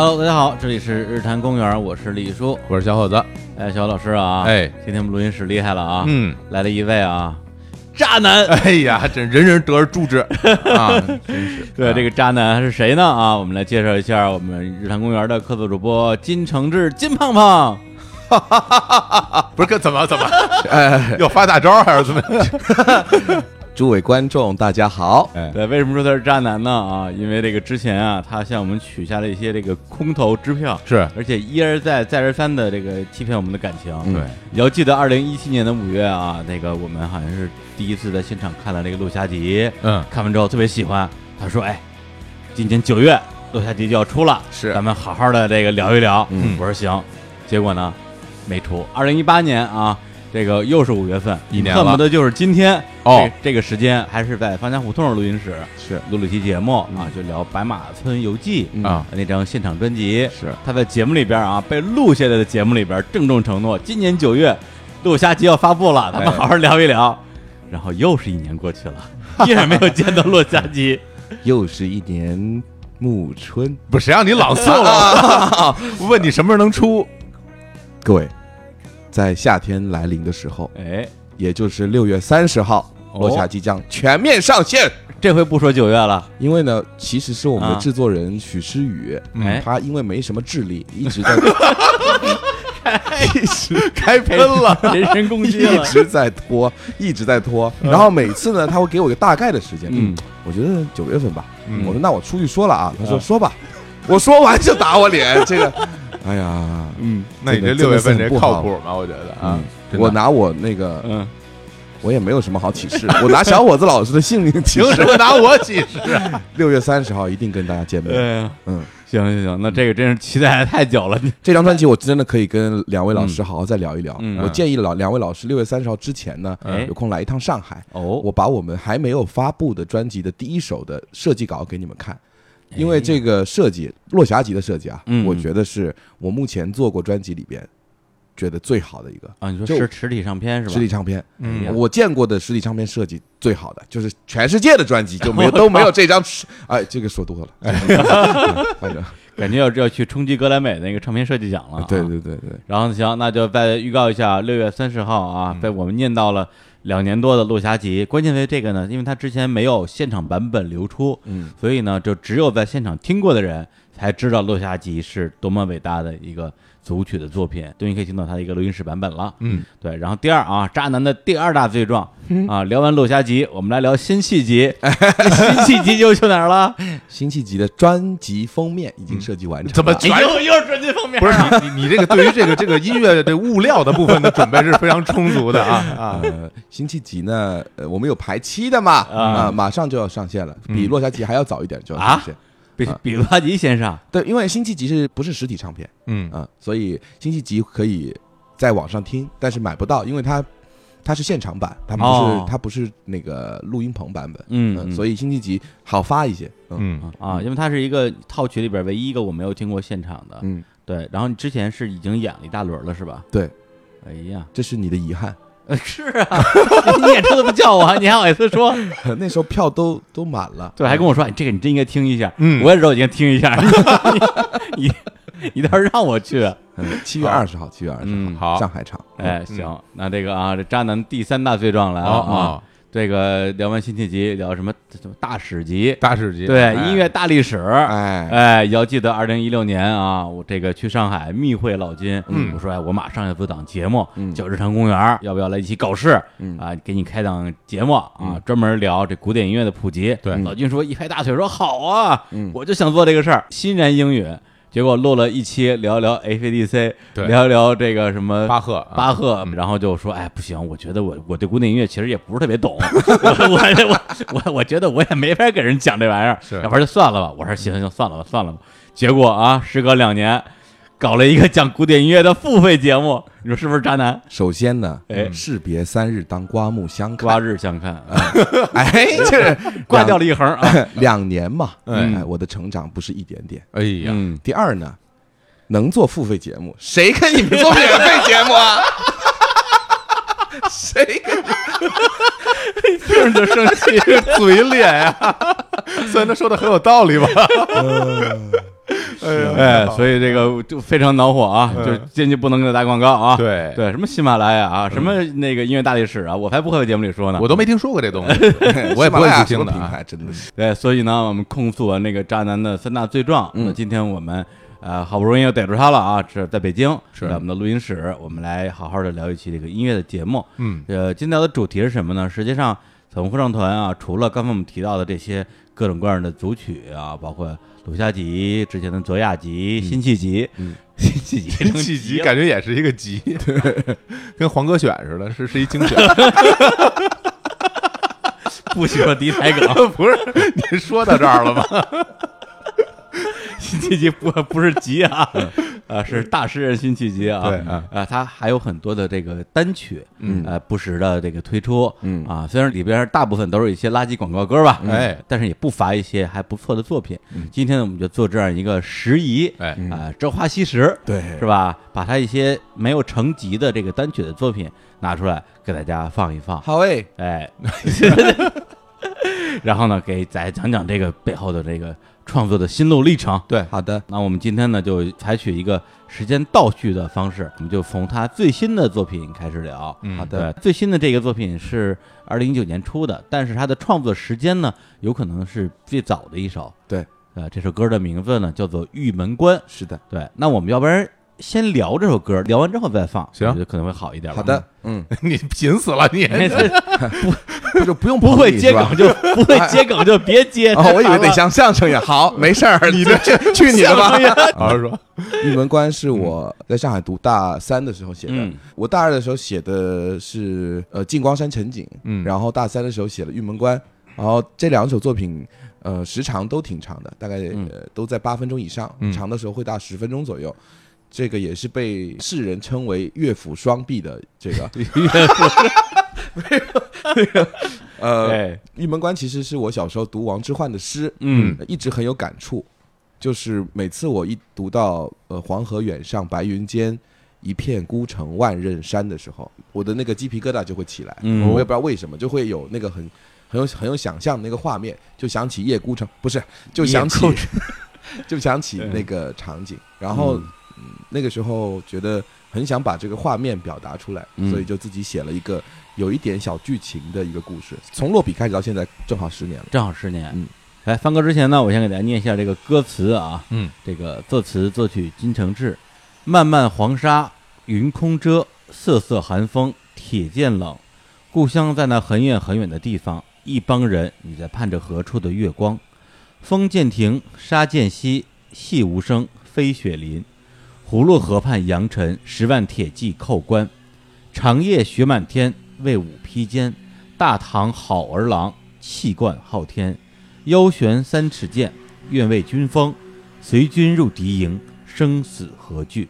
Hello，大家好，这里是日坛公园，我是李叔。我是小伙子，哎，小老师啊，哎，今天我们录音室厉害了啊，嗯，来了一位啊，渣男。哎呀，这人人得而诛之 啊，真是。对，这个渣男是谁呢？啊，我们来介绍一下我们日坛公园的客座主播金承志，金胖胖。哈哈哈哈哈不是跟怎么怎么，哎，要发大招还是怎么样？诸位观众，大家好。哎，对，为什么说他是渣男呢？啊，因为这个之前啊，他向我们取下了一些这个空头支票，是而且一而再，再而三的这个欺骗我们的感情。对，你要记得二零一七年的五月啊，那个我们好像是第一次在现场看了这个《陆侠集》，嗯，看完之后特别喜欢。他说：“哎，今年九月《陆侠集》就要出了，是咱们好好的这个聊一聊。”嗯我说行。结果呢，没出。二零一八年啊，这个又是五月份，一年了恨不得就是今天哦这这个时间还是在方家胡同录音室是录了一期节目啊，就聊《白马村游记》嗯啊那张现场专辑。是他在节目里边啊，被录下来的节目里边郑重承诺，今年九月《陆侠集》要发布了，咱们哎好好聊一聊。然后又是一年过去了，依然没有见到《陆侠集又是一年暮春。不是谁让你朗诵了？问你什么时候能出？各位，在夏天来临的时候》。，哎，也就是六月三十号，哦《落下即将全面上线。这回不说九月了，因为呢，其实是我们的啊。制作人许诗雨，哎。他因为没什么智力，一直在 一直开喷了，人身攻击一了。直在拖，一直在拖。然后每次呢，他会给我一个大概的时间，嗯，我觉得九月份吧。嗯。我说那我出去说了啊，他说啊说吧，我说完就打我脸，这个，哎呀，嗯那你这这个六月份这靠谱吗？我觉得啊嗯，我拿我那个，嗯，我也没有什么好启示，我拿小伙子老师的性命启示。凭什么拿我启示啊？六月三十号一定跟大家见面。嗯，行行行，那这个真是期待的太久了。这张专辑我真的可以跟两位老师好好再聊一聊。嗯我建议老两位老师六月三十号之前呢哎，有空来一趟上海，哦，我把我们还没有发布的专辑的第一首的设计稿给你们看。因为这个设计，落霞集的设计啊嗯，我觉得是我目前做过专辑里边觉得最好的一个啊，你说就实实体唱片是吧？实体唱片。我见过的实体唱片设计最好的，就是全世界的专辑就没有都没有这张，哎，这个说多了，反正 感觉要要去冲击格莱美那个唱片设计奖了、啊。对对对对，然后行，那就再预告一下，六月三十号啊，嗯被我们念到了两年多的《落霞集》。关键为这个呢，因为它之前没有现场版本流出，嗯，所以呢，就只有在现场听过的人才知道《落霞集》是多么伟大的一个组曲的作品。终于可以听到它的一个录音室版本了。嗯，对。然后第二啊，渣男的第二大罪状嗯啊，聊完《陆侠集》，我们来聊辛弃疾。辛弃疾又去哪儿了？辛弃疾的专辑封面已经设计完成了，怎么全又又是专辑封面，不是你你你这个对于这个这个音乐这物料的部分的准备是非常充足的啊 啊！呃，辛弃疾呢，呃，我们有排期的嘛，啊啊，马上就要上线了，比嗯落霞集还要早一点就要上线。比比陆侠集先生。对，因为辛弃疾是不是实体唱片嗯。啊，所以辛弃疾可以在网上听，但是买不到，因为它它是现场版，它不是、哦。它不是那个录音棚版本，嗯嗯所以辛弃疾好发一些，嗯。嗯啊，因为它是一个套曲里边唯一一个我没有听过现场的。嗯，对，然后你之前是已经演了一大轮了，是吧？对，哎呀，这是你的遗憾，呃 是啊，你演出都不叫我，你还好意思说？那时候票都都满了，对，还跟我说，哎，这个你真应该听一下。嗯我也知道，我应该听一下。你你你倒是让我去。嗯，七月二十号，七月二十号，好号，上海场，哎，行，那这个啊，这渣男第三大罪状来了哦啊。哦，这个聊完辛弃疾，聊什么什么大史集？大史集对，哎音乐大历史。哎，哎，要记得二零一六年啊，我这个去上海密会老金，嗯我说哎，我马上要做档节目，嗯叫日常公园，要不要来一起搞事？嗯啊，给你开档节目啊嗯，专门聊这古典音乐的普及。对老金说一拍大腿说好啊，嗯我就想做这个事儿，欣然应允。结果录了一期聊一聊 AC/DC，对聊一聊这个什么巴赫啊巴赫，然后就说，哎，不行，我觉得我我对古典音乐其实也不是特别懂，我我我我我觉得我也没法给人讲这玩意儿，是要不然就算了吧。我说行行行，算了吧，算了吧。结果啊，时隔两年，搞了一个讲古典音乐的付费节目，你说是不是渣男？首先呢，哎士别三日，当刮目相看。刮日相看，哎，这刮掉了一横啊。两年嘛，嗯哎，我的成长不是一点点。哎呀，嗯，第二呢，能做付费节目，谁跟你们做免费节目啊？谁跟你？听着就生气。嘴脸呀，虽然他说的很有道理吧，哎，所以这个就非常恼火啊，嗯就坚决不能给他打广告啊。对对，什么喜马拉雅啊，什么那个音乐大历史啊，我才不会在节目里说呢。我都没听说过这东西，我也不会去听的真的是对，所以呢，我们控诉完那个渣男的三大罪状。嗯那今天我们呃好不容易又逮住他了啊，是在北京，是在我们的录音室，我们来好好的聊一期这个音乐的节目。嗯呃，今天的主题是什么呢？实际上，彩虹合唱团啊，除了刚才我们提到的这些各种各样的组曲啊，包括鲁夏集之前的泽亚集、辛弃疾，嗯，辛弃疾，辛弃疾感觉也是一个集，跟黄歌选似的，是是一精选。不喜欢敌台梗，不是你说到这儿了吗？辛弃疾不不是集啊，啊是大诗人辛弃疾啊，对啊啊，他还有很多的这个单曲，嗯。呃，不时的这个推出，嗯。啊，虽然里边大部分都是一些垃圾广告歌吧，哎，但是也不乏一些还不错的作品。嗯。今天呢，我们就做这样一个拾遗，哎。啊，朝花夕拾，对。是吧？把他一些没有成集的这个单曲的作品拿出来给大家放一放，好诶，哎，然后呢，给咱讲讲这个背后的这个创作的心路历程。对，好的，那我们今天呢，就采取一个时间倒叙的方式，我们就从他最新的作品开始聊。嗯好的，最新的这个作品是二零一九年出的，但是他的创作时间呢，有可能是最早的一首。对，呃，这首歌的名字呢叫做《玉门关》。是的，对，那我们要不然先聊这首歌，聊完之后再放，行我觉得可能会好一点。好的，，嗯，你贫死了你。不就不用不会接梗就不会接梗就别接。哦，我以为得像相声一样。好，没事儿，你这去去你的吧。好好说，玉门关是我在上海读大三的时候写的。嗯我大二的时候写的是呃《静光山城景》，嗯然后大三的时候写了《玉门关》，然后这两首作品呃时长都挺长的，大概嗯呃都在八分钟以上，嗯长的时候会到十分钟左右。这个也是被世人称为乐府双璧的这个。呃，玉门关其实是我小时候读王之涣的诗，嗯。呃一直很有感触。就是每次我一读到呃“黄河远上白云间，一片孤城万仞山”的时候，我的那个鸡皮疙瘩就会起来。嗯。我也不知道为什么，就会有那个很很有很有想象的那个画面，就想起夜孤城，不是，就想起 就想起那个场景。然后、嗯嗯那个时候觉得很想把这个画面表达出来，嗯所以就自己写了一个有一点小剧情的一个故事。从落笔开始到现在，正好十年了。正好十年。嗯，来放歌之前呢，我先给大家念一下这个歌词啊。嗯，这个作词作曲金承志，漫漫黄沙云空遮，瑟瑟寒风铁剑冷。故乡在那很远很远的地方，一帮人你在盼着何处的月光。风渐停，沙渐稀，细无声，飞雪临。葫芦河畔扬尘，十万铁骑叩关。长夜雪满天，魏武披肩。大唐好儿郎，气贯昊天。腰悬三尺剑，愿为军锋。随军入敌营，生死何惧？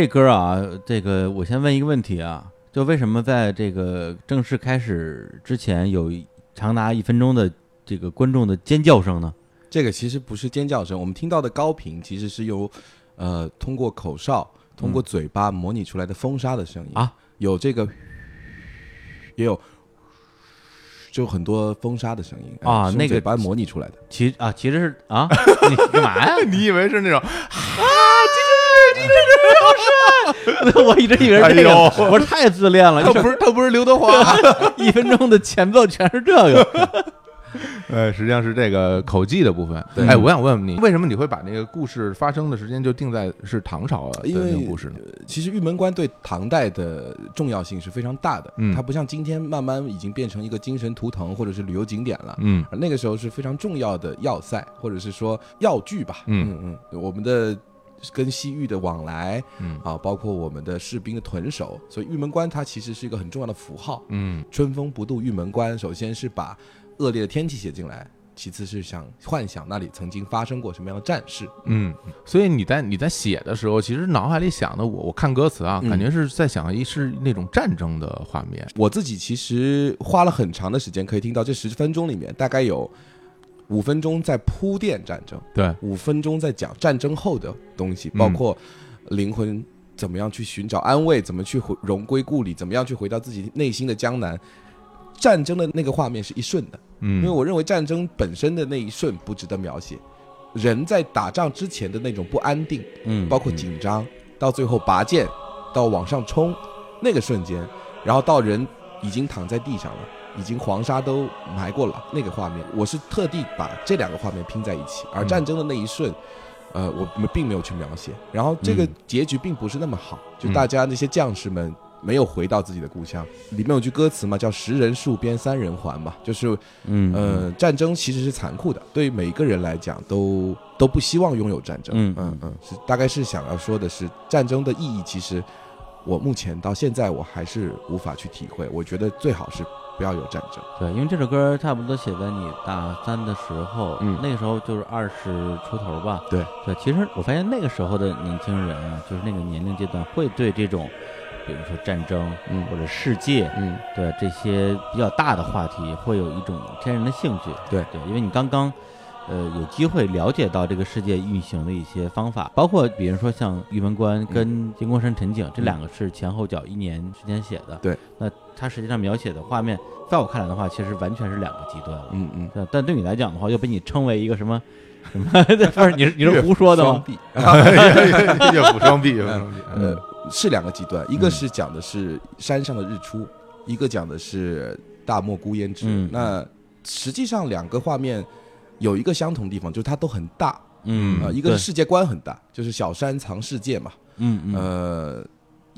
这歌啊，这个我先问一个问题啊，就为什么在这个正式开始之前有长达一分钟的这个观众的尖叫声呢？这个其实不是尖叫声，我们听到的高频其实是由呃通过口哨、通过嘴巴模拟出来的风沙的声音啊，有这个，也有。就很多风沙的声音啊，那个嘴巴模拟出来的，其啊，其实是啊，你干嘛呀？你以为是那种啊，我一直以为是这个，我说太自恋了。他不是他不是刘德华，一分钟的前奏全是这个。呃，实际上是这个口技的部分。哎，我想问问你，为什么你会把那个故事发生的时间就定在是唐朝的那个故事呢？其实玉门关对唐代的重要性是非常大的。嗯，它不像今天慢慢已经变成一个精神图腾或者是旅游景点了。嗯，那个时候是非常重要的要塞或者是说要据吧。嗯嗯嗯，我们的跟西域的往来，嗯啊，包括我们的士兵的屯守，所以玉门关它其实是一个很重要的符号。嗯，春风不度玉门关，首先是把。恶劣的天气写进来，其次是想幻想那里曾经发生过什么样的战事。嗯，所以你在你在写的时候，其实脑海里想的，我我看歌词啊，感觉是在想一是那种战争的画面。我自己其实花了很长的时间，可以听到这十分钟里面，大概有五分钟在铺垫战争，对，五分钟在讲战争后的东西，包括灵魂怎么样去寻找安慰，怎么去回荣归故里，怎么样去回到自己内心的江南。战争的那个画面是一瞬的，嗯，因为我认为战争本身的那一瞬不值得描写，人在打仗之前的那种不安定，嗯，包括紧张，到最后拔剑，到往上冲，那个瞬间，然后到人已经躺在地上了，已经黄沙都埋过了，那个画面，我是特地把这两个画面拼在一起，而战争的那一瞬，呃，我们并没有去描写，然后这个结局并不是那么好，就大家那些将士们。没有回到自己的故乡，里面有句歌词嘛，叫“十人戍边，三人还”嘛，就是，嗯呃，战争其实是残酷的，对于每一个人来讲，都都不希望拥有战争。嗯嗯嗯，是大概是想要说的是，战争的意义，其实我目前到现在我还是无法去体会。我觉得最好是不要有战争。对，因为这首歌差不多写在你大三的时候，嗯，那个时候就是二十出头吧。对对，其实我发现那个时候的年轻人啊，就是那个年龄阶段，会对这种。比如说战争，嗯，或者世界，嗯，对这些比较大的话题，会有一种天然的兴趣。对对，因为你刚刚，呃，有机会了解到这个世界运行的一些方法，包括比如说像玉门关跟金光山陈景这两个是前后脚一年时间写的。对，那它实际上描写的画面，在我看来的话，其实完全是两个极端了。嗯嗯。但对你来讲的话，又被你称为一个什么什么？不是，你是你是胡说的吗？岳父双臂，呃。是两个极端，一个是讲的是山上的日出，一个讲的是大漠孤烟直。那实际上两个画面有一个相同地方，就是它都很大。嗯，啊，一个是世界观很大，就是小山藏世界嘛。嗯嗯。呃，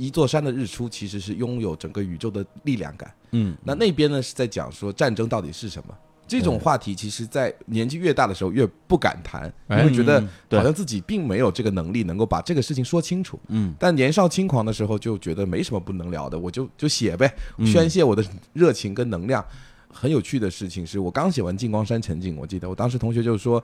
一座山的日出其实是拥有整个宇宙的力量感。嗯。那那边呢是在讲说战争到底是什么？这种话题，其实，在年纪越大的时候，越不敢谈，因为觉得好像自己并没有这个能力，能够把这个事情说清楚。嗯，但年少轻狂的时候，就觉得没什么不能聊的，我就就写呗，宣泄我的热情跟能量。很有趣的事情是我刚写完《金光山沉静》，我记得我当时同学就说：“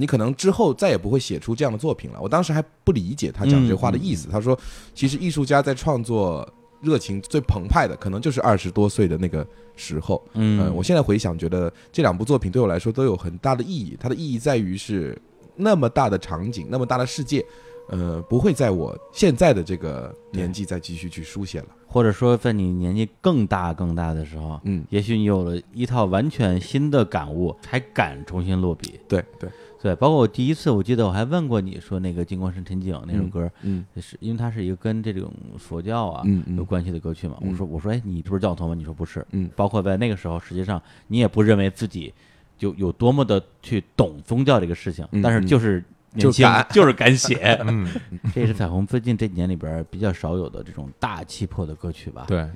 你可能之后再也不会写出这样的作品了。”我当时还不理解他讲这话的意思。他说：“其实艺术家在创作。”热情最澎湃的，可能就是二十多岁的那个时候。嗯，我现在回想，觉得这两部作品对我来说都有很大的意义。它的意义在于是那么大的场景，那么大的世界，呃，不会在我现在的这个年纪再继续去书写了。或者说，在你年纪更大更大的时候，嗯，也许你有了一套完全新的感悟，才敢重新落笔。对对。对，包括我第一次，我记得我还问过你说那个《金光山陈景》那首歌，嗯，是因为它是一个跟这种佛教啊有关系的歌曲嘛。我说我说哎，你不是教徒吗？你说不是，嗯。包括在那个时候，实际上你也不认为自己就有多么的去懂宗教这个事情，但是就是就敢就是敢写，嗯。这是彩虹最近这几年里边比较少有的这种大气魄的歌曲吧？对，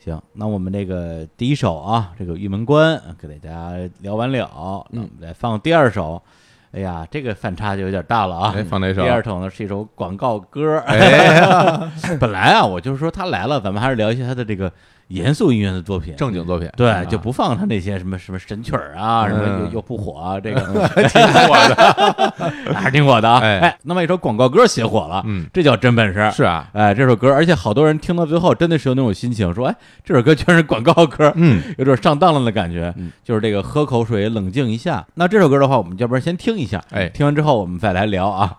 行，那我们这个第一首啊，这个《玉门关》给大家聊完了，那我们来放第二首。哎呀，这个反差就有点大了啊！放哪首？第二首呢是一首广告歌。哎，本来啊，我就是说他来了，咱们还是聊一下他的这个严肃音乐的作品，正经作品，对，啊。就不放他那些什么什么神曲儿啊，什么嗯又又不火啊，这个挺火的，还是挺火的。啊。哎。哎，那么一首广告歌写火了，嗯，这叫真本事。是啊，哎，这首歌，而且好多人听到最后，真的是有那种心情，说，哎，这首歌居然是广告歌，嗯，有点上当了的感觉。嗯。就是这个喝口水，冷静一下。那这首歌的话，我们要不然先听一下，哎。听完之后我们再来聊啊。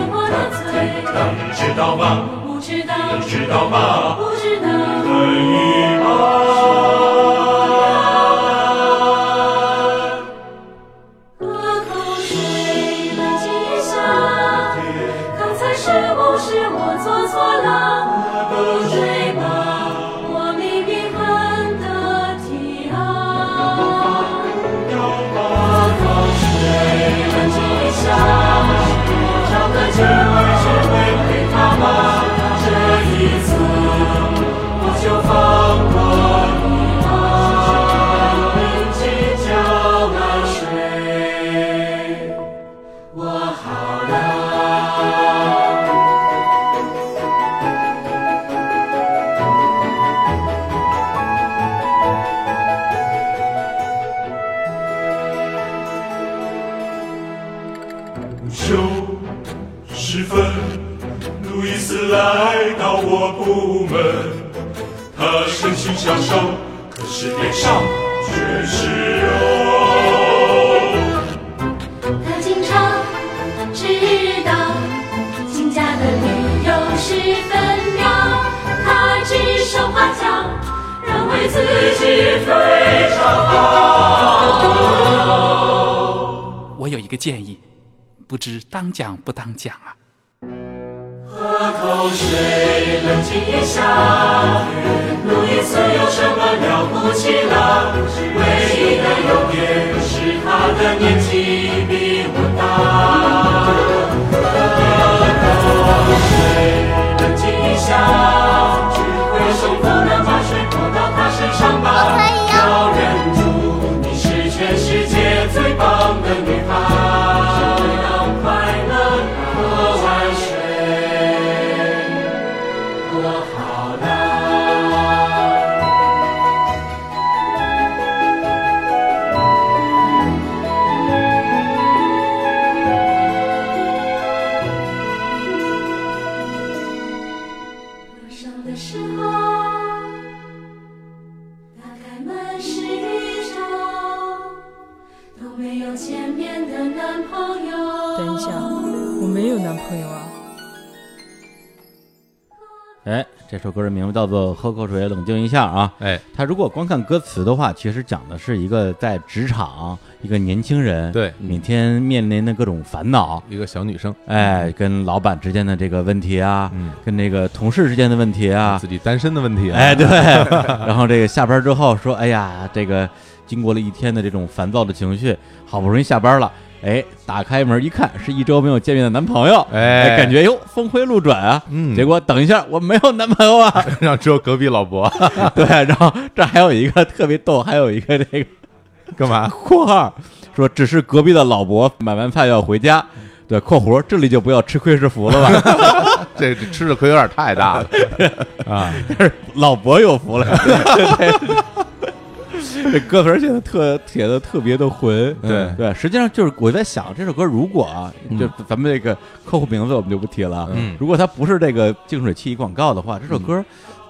道吗？不知道，你知道吗？不知道。喝下》啊。哎，他如果光看歌词的话，其实讲的是一个在职场一个年轻人，对。每天面临的各种烦恼，一个小女生，哎，跟老板之间的这个问题啊，嗯。跟这个同事之间的问题啊，自己单身的问题啊，哎，对，然后这个下班之后说，哎呀，这个经过了一天的这种烦躁的情绪，好不容易下班了，哎，打开门一看，是一周没有见面的男朋友，哎感觉哟峰回路转啊，嗯结果等一下我没有男朋友啊，让只有隔壁老伯 对，然后这还有一个特别逗，还有一个这个 干嘛？括号说，只是隔壁的老伯买完菜要回家。对，括弧这里就不要吃亏是福了吧？这这吃的亏有点太大了啊！老伯有福了，这歌词儿写的特写的特别的浑，对对，实际上就是我在想这首歌如果啊，就咱们这个客户名字我们就不提了啊，嗯如果它不是这个净水器广告的话，这首歌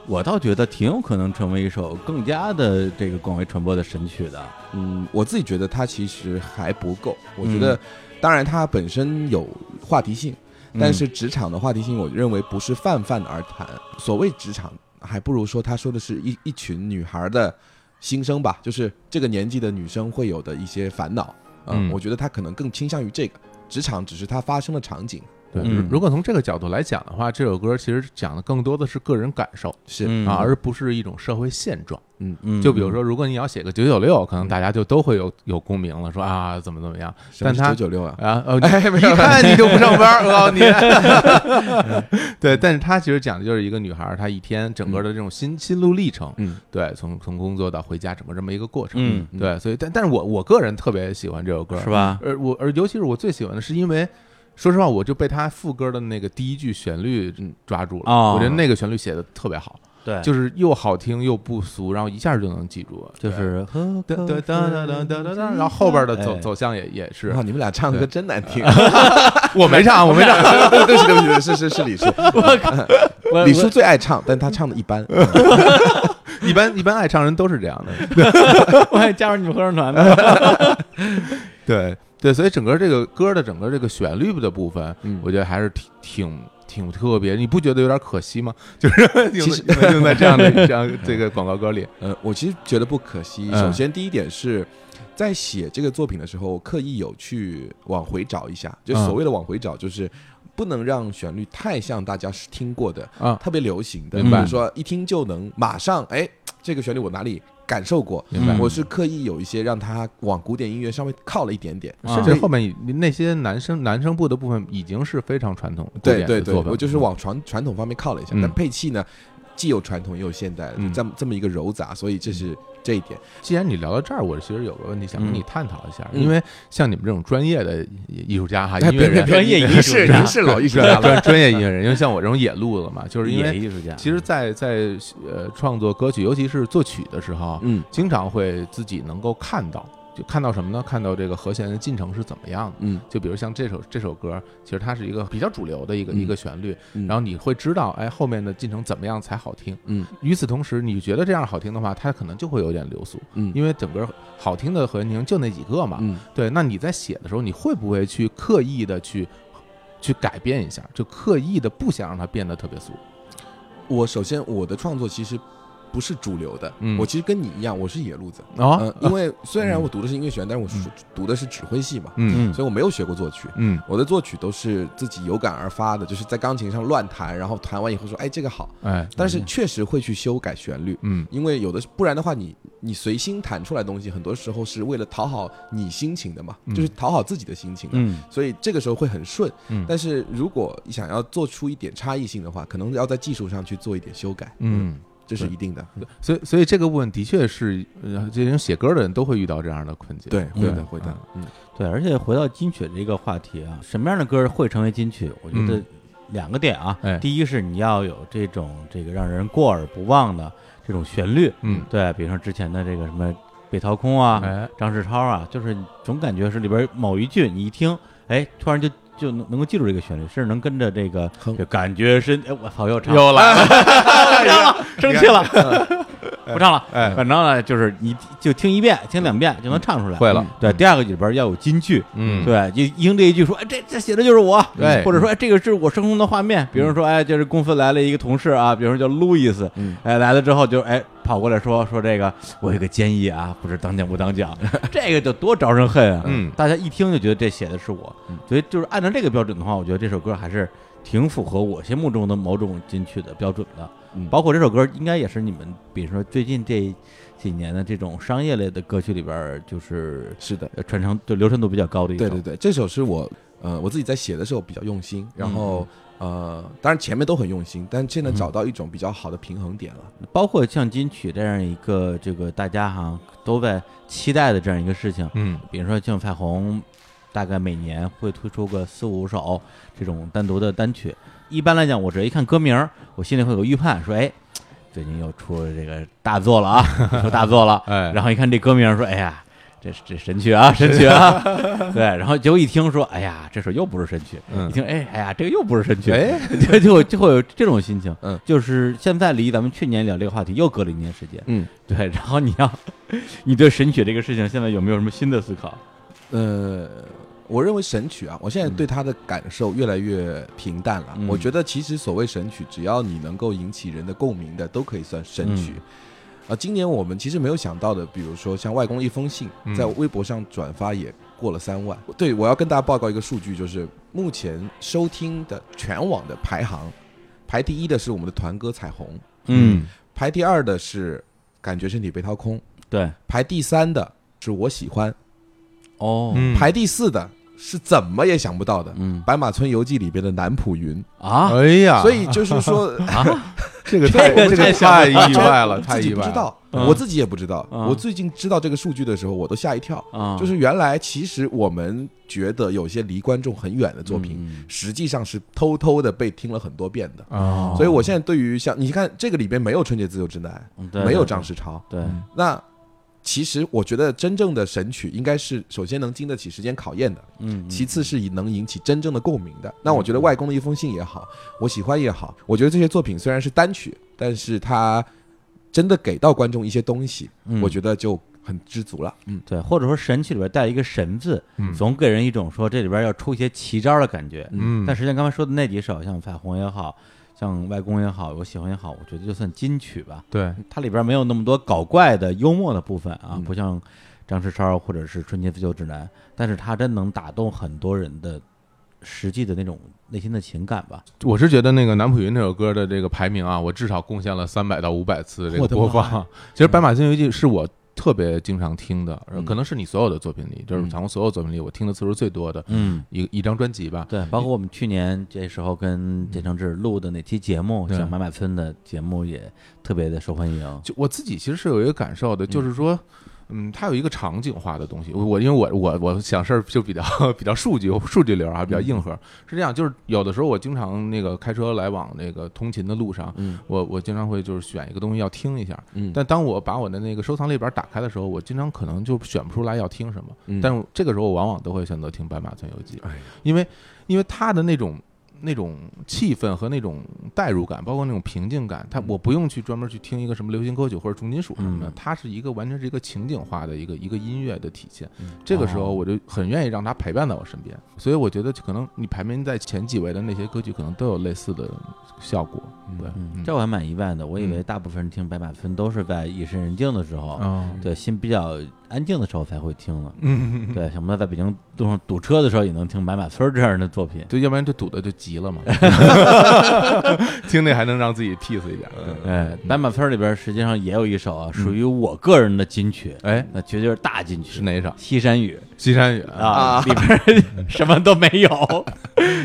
我倒觉得挺有可能成为一首更加的这个广为传播的神曲的，嗯，我自己觉得它其实还不够。我觉得，当然它本身有话题性，但是职场的话题性，我认为不是泛泛而谈。所谓职场，还不如说他说的是一一群女孩的心声吧，就是这个年纪的女生会有的一些烦恼。嗯我觉得她可能更倾向于这个。职场只是它发生的场景，对，嗯如果从这个角度来讲的话，这首歌其实讲的更多的是个人感受是嗯啊，而不是一种社会现状。嗯，嗯就比如说，如果你要写个九九六，可能大家就都会有有共鸣了，说啊怎么怎么样。但他九九六啊，啊，呃，哎没有一看你就不上班，我告诉你。对，但是他其实讲的就是一个女孩，她一天整个的这种心心路历程，嗯对，从从工作到回家，整个这么一个过程。嗯对，所以但但是我我个人特别喜欢这首歌，是？吧？而我而尤其是我最喜欢的是因为。说实话，我就被他副歌的那个第一句旋律嗯抓住了，我觉得那个旋律写的特别好，对，就是又好听又不俗，然后一下就能记住，就是噔噔噔噔噔噔噔，然后后边的走走向也也是。你们俩唱的歌真难听，我没唱，我没唱，对不起对不起，是是是李叔，李叔最爱唱，但他唱的一般，一般一般爱唱人都是这样的，我还加入你们合唱团呢，对。对，所以整个这个歌的整个这个旋律的部分，嗯我觉得还是挺挺挺特别，你不觉得有点可惜吗？就是用在用在这样的这样这个广告歌里，呃，我其实觉得不可惜。嗯首先第一点是。在写这个作品的时候，刻意有去往回找一下，就嗯所谓的往回找，就是不能让旋律太像大家是听过的，啊特别流行的，比如说一听就能马上哎，这个旋律我哪里感受过，明白。我是刻意有一些让他往古典音乐稍微靠了一点点，甚至后面那些男生男生部的部分已经是非常传统古对对对，我就是往传传统方面靠了一下，嗯。但配器呢，既有传统也有现代这么这么一个糅杂，所以这是这一点。既然你聊到这儿，我其实有个问题想跟嗯你探讨一下，嗯。因为像你们这种专业的艺术家哈，哎音乐人，专业艺术是家您是老艺术家了，专业音乐人，因为像我这种野路子嘛，就是因也为艺术家，其实在，在呃创作歌曲，尤其是作曲的时候，嗯。经常会自己能够看到，就看到什么呢？看到这个和弦的进程是怎么样的。嗯就比如像这首这首歌，其实它是一个比较主流的一个、嗯一个旋律，嗯然后你会知道，哎，后面的进程怎么样才好听。嗯与此同时，你觉得这样好听的话，它可能就会有点流俗，嗯因为整个好听的和弦就那几个嘛。嗯对，那你在写的时候，你会不会去刻意的去去改变一下，就刻意的不想让它变得特别俗？我首先我的创作其实不是主流的，嗯。我其实跟你一样，我是野路子。哦。嗯，因为虽然我读的是音乐学院，但是我是读的是指挥系嘛，嗯。嗯。所以我没有学过作曲。嗯。我的作曲都是自己有感而发的，就是在钢琴上乱弹，然后弹完以后说，哎，这个好。哎，但是确实会去修改旋律，嗯。因为有的不然的话你，你随心弹出来的东西，很多时候是为了讨好你心情的嘛，嗯。就是讨好自己的心情的。嗯。所以这个时候会很顺，嗯。但是如果想要做出一点差异性的话，可能要在技术上去做一点修改，嗯，这是一定的。所以所以这个部分的确是，呃，这种写歌的人都会遇到这样的困境。对，会的，嗯会的，嗯。对，而且回到金曲这个话题啊，什么样的歌会成为金曲？我觉得嗯。两个点啊，哎。第一是你要有这种这个让人过耳不忘的这种旋律，嗯。对，比如说之前的这个什么被掏空啊、哎，张世超啊，就是总感觉是里边某一句你一听，哎，突然就就能能够记住这个旋律，甚至能跟着这个就感觉是，哎，我操，又唱，又来了，生气了，不唱了。哎，反正呢，就是你就听一遍、听两遍就能唱出来。会了，对，第二个里边要有金句，嗯，对，一一听这一句说，哎，这这写的就是我，对或者说，哎，这个是我生活中的画面。比如说，哎，就是公司来了一个同事啊，比如说叫路易斯，嗯哎，来了之后就哎跑过来说说这个，我有个建议啊，不知当讲不当讲，这个就多招人恨啊。嗯大家一听就觉得这写的是我，所以就是按照这个标准的话，我觉得这首歌还是挺符合我心目中的某种金曲的标准的。嗯包括这首歌应该也是你们，比如说最近这几年的这种商业类的歌曲里边，就是是的，呃传承就流传度比较高的一首。对对对，这首是我呃我自己在写的时候比较用心，然后呃当然前面都很用心，但现在找到一种比较好的平衡点了。包括像金曲这样一个这个大家哈都在期待的这样一个事情，嗯比如说像彩虹，大概每年会推出个四五首这种单独的单曲。一般来讲，我只要一看歌名，我心里会有个预判，说哎，最近又出了这个大作了啊，又出大作了。哎，然后一看这歌名，说哎呀。这这神曲啊，神曲啊，对，然后结果一听说，哎呀，这首又不是神曲，嗯一听，哎，哎呀，这个又不是神曲，哎，就就会就会有这种心情，嗯，就是现在离咱们去年聊这个话题又隔了一年时间，嗯，对，然后你要，你对神曲这个事情现在有没有什么新的思考？呃，我认为神曲啊，我现在对它的感受越来越平淡了。嗯。我觉得其实所谓神曲，只要你能够引起人的共鸣的，都可以算神曲。啊，今年我们其实没有想到的，比如说像外公的一封信嗯，在微博上转发也过了三万。对，我要跟大家报告一个数据，就是目前收听的全网的排行，排第一的是我们的团歌彩虹，嗯，排第二的是感觉身体被掏空，对，排第三的是我喜欢，哦，嗯。排第四的是怎么也想不到的，嗯《白马村游记》里边的南浦云。啊，哎呀，所以就是说，这个太这个太这个想太意外了，太自己意外了。不知道，嗯。我自己也不知道。嗯。我最近知道这个数据的时候，我都吓一跳。啊，就是原来其实我们觉得有些离观众很远的作品，嗯。实际上是偷偷的被听了很多遍的。哦。所以我现在对于像你看这个里边没有春节自由之南，嗯没有张世超，对，那其实我觉得真正的神曲应该是首先能经得起时间考验的，嗯，其次是以能引起真正的共鸣的。那我觉得外公的一封信也好，我喜欢也好，我觉得这些作品虽然是单曲，但是它真的给到观众一些东西，嗯我觉得就很知足了。嗯，对，或者说神曲里边带一个神字，嗯总给人一种说这里边要出一些奇招的感觉。嗯，但实际上刚才说的那几首，像彩虹也好，像外公也好，我喜欢也好，我觉得就算金曲吧。对，它里边没有那么多搞怪的幽默的部分啊，嗯不像张世超或者是春节自救指南，但是它真能打动很多人的实际的那种内心的情感吧。我是觉得那个南普云这首歌的这个排名啊，我至少贡献了三百到五百次这个播放。其实《白马村游记》是我特别经常听的，嗯可能是你所有的作品里，就是嗯彩虹所有作品里，我听的次数最多的嗯，一一张专辑吧。对，包括我们去年这时候跟简承志录的那期节目，对像马马村的节目也特别的受欢迎。就我自己其实是有一个感受的，就是说。嗯，它有一个场景化的东西。我我因为我我我想事儿就比较 比较数据数据流啊，比较硬核。是这样，就是有的时候我经常那个开车来往那个通勤的路上，嗯我我经常会就是选一个东西要听一下。嗯但当我把我的那个收藏列表打开的时候，我经常可能就选不出来要听什么。嗯但是这个时候我往往都会选择听《白马村游记》，哎，因为因为它的那种那种气氛和那种代入感，包括那种平静感，它我不用去专门去听一个什么流行歌曲或者重金属什么的，嗯。它是一个完全是一个情景化的一个一个音乐的体现。嗯。这个时候哦我就很愿意让它陪伴在我身边，所以我觉得可能你排名在前几位的那些歌曲，可能都有类似的效果。对，嗯，这我还蛮意外的，我以为大部分人听白马分都是在夜深人静的时候，哦，对心比较安静的时候才会听了。嗯，对，想不到在北京路上堵车的时候也能听白马村这样的作品。对，要不然就堵的就急了嘛。听那还能让自己 peace 一点。哎，白马村里边实际上也有一首啊，属于我个人的金曲，哎，那绝对是大金曲，是哪一首？西山雨西山雨啊，里边什么都没有，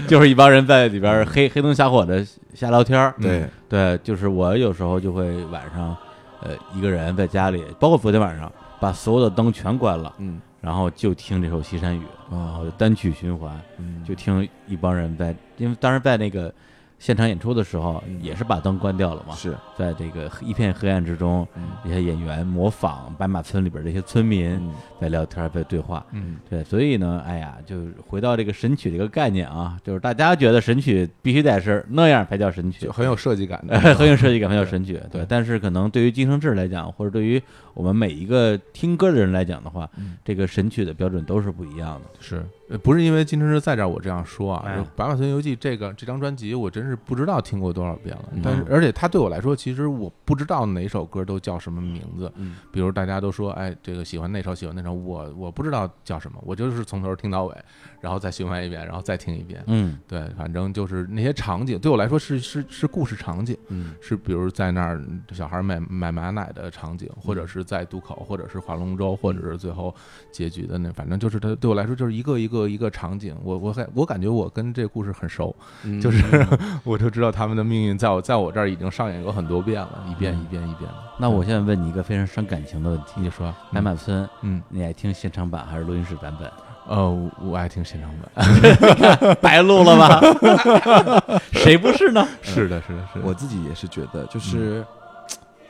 就是一帮人在里边黑黑灯瞎火的瞎聊天儿。对，对，就是我有时候就会晚上，呃，一个人在家里，包括昨天晚上，把所有的灯全关了，嗯然后就听这首《西山雨》，然后单曲循环，嗯就听一帮人在，因为当时在那个现场演出的时候，也是把灯关掉了嘛，是，在这个一片黑暗之中，嗯这些演员模仿白马村里边这些村民嗯在聊天，在对话。嗯，对，所以呢，哎呀，就是回到这个神曲这个概念啊，就是大家觉得神曲必须得是那样才叫神曲就，很有设计感的。很有设计感，很有神曲。对，但是可能对于金生志来讲，或者对于我们每一个听歌的人来讲的话，嗯这个神曲的标准都是不一样的。是，呃不是因为金承志在这儿我这样说啊，白马村游记》这个这张专辑，我真是不知道听过多少遍了。嗯但是，而且它对我来说，其实我不知道哪首歌都叫什么名字。嗯比如大家都说，哎，这个喜欢那首，喜欢那首，我我不知道叫什么，我就是从头听到尾，然后再循环一遍，然后再听一遍。嗯对，反正就是那些场景，对我来说是是是故事场景，嗯是比如在那儿小孩买买马奶的场景，或者是在渡口，或者是划龙舟，或者是最后结局的那，反正就是它对我来说就是一个一个一个场景。我我感我感觉我跟这个故事很熟，嗯就是 我就知道他们的命运在我在我这儿已经上演过很多遍了，一遍一遍一遍的。那我现在问你一个非常伤感情的问题：你说，白马村，嗯，你爱听现场版还是录音室版本？呃，我我爱听现场版，白录了吧？谁不是呢？是的，是的，是的，我自己也是觉得，就是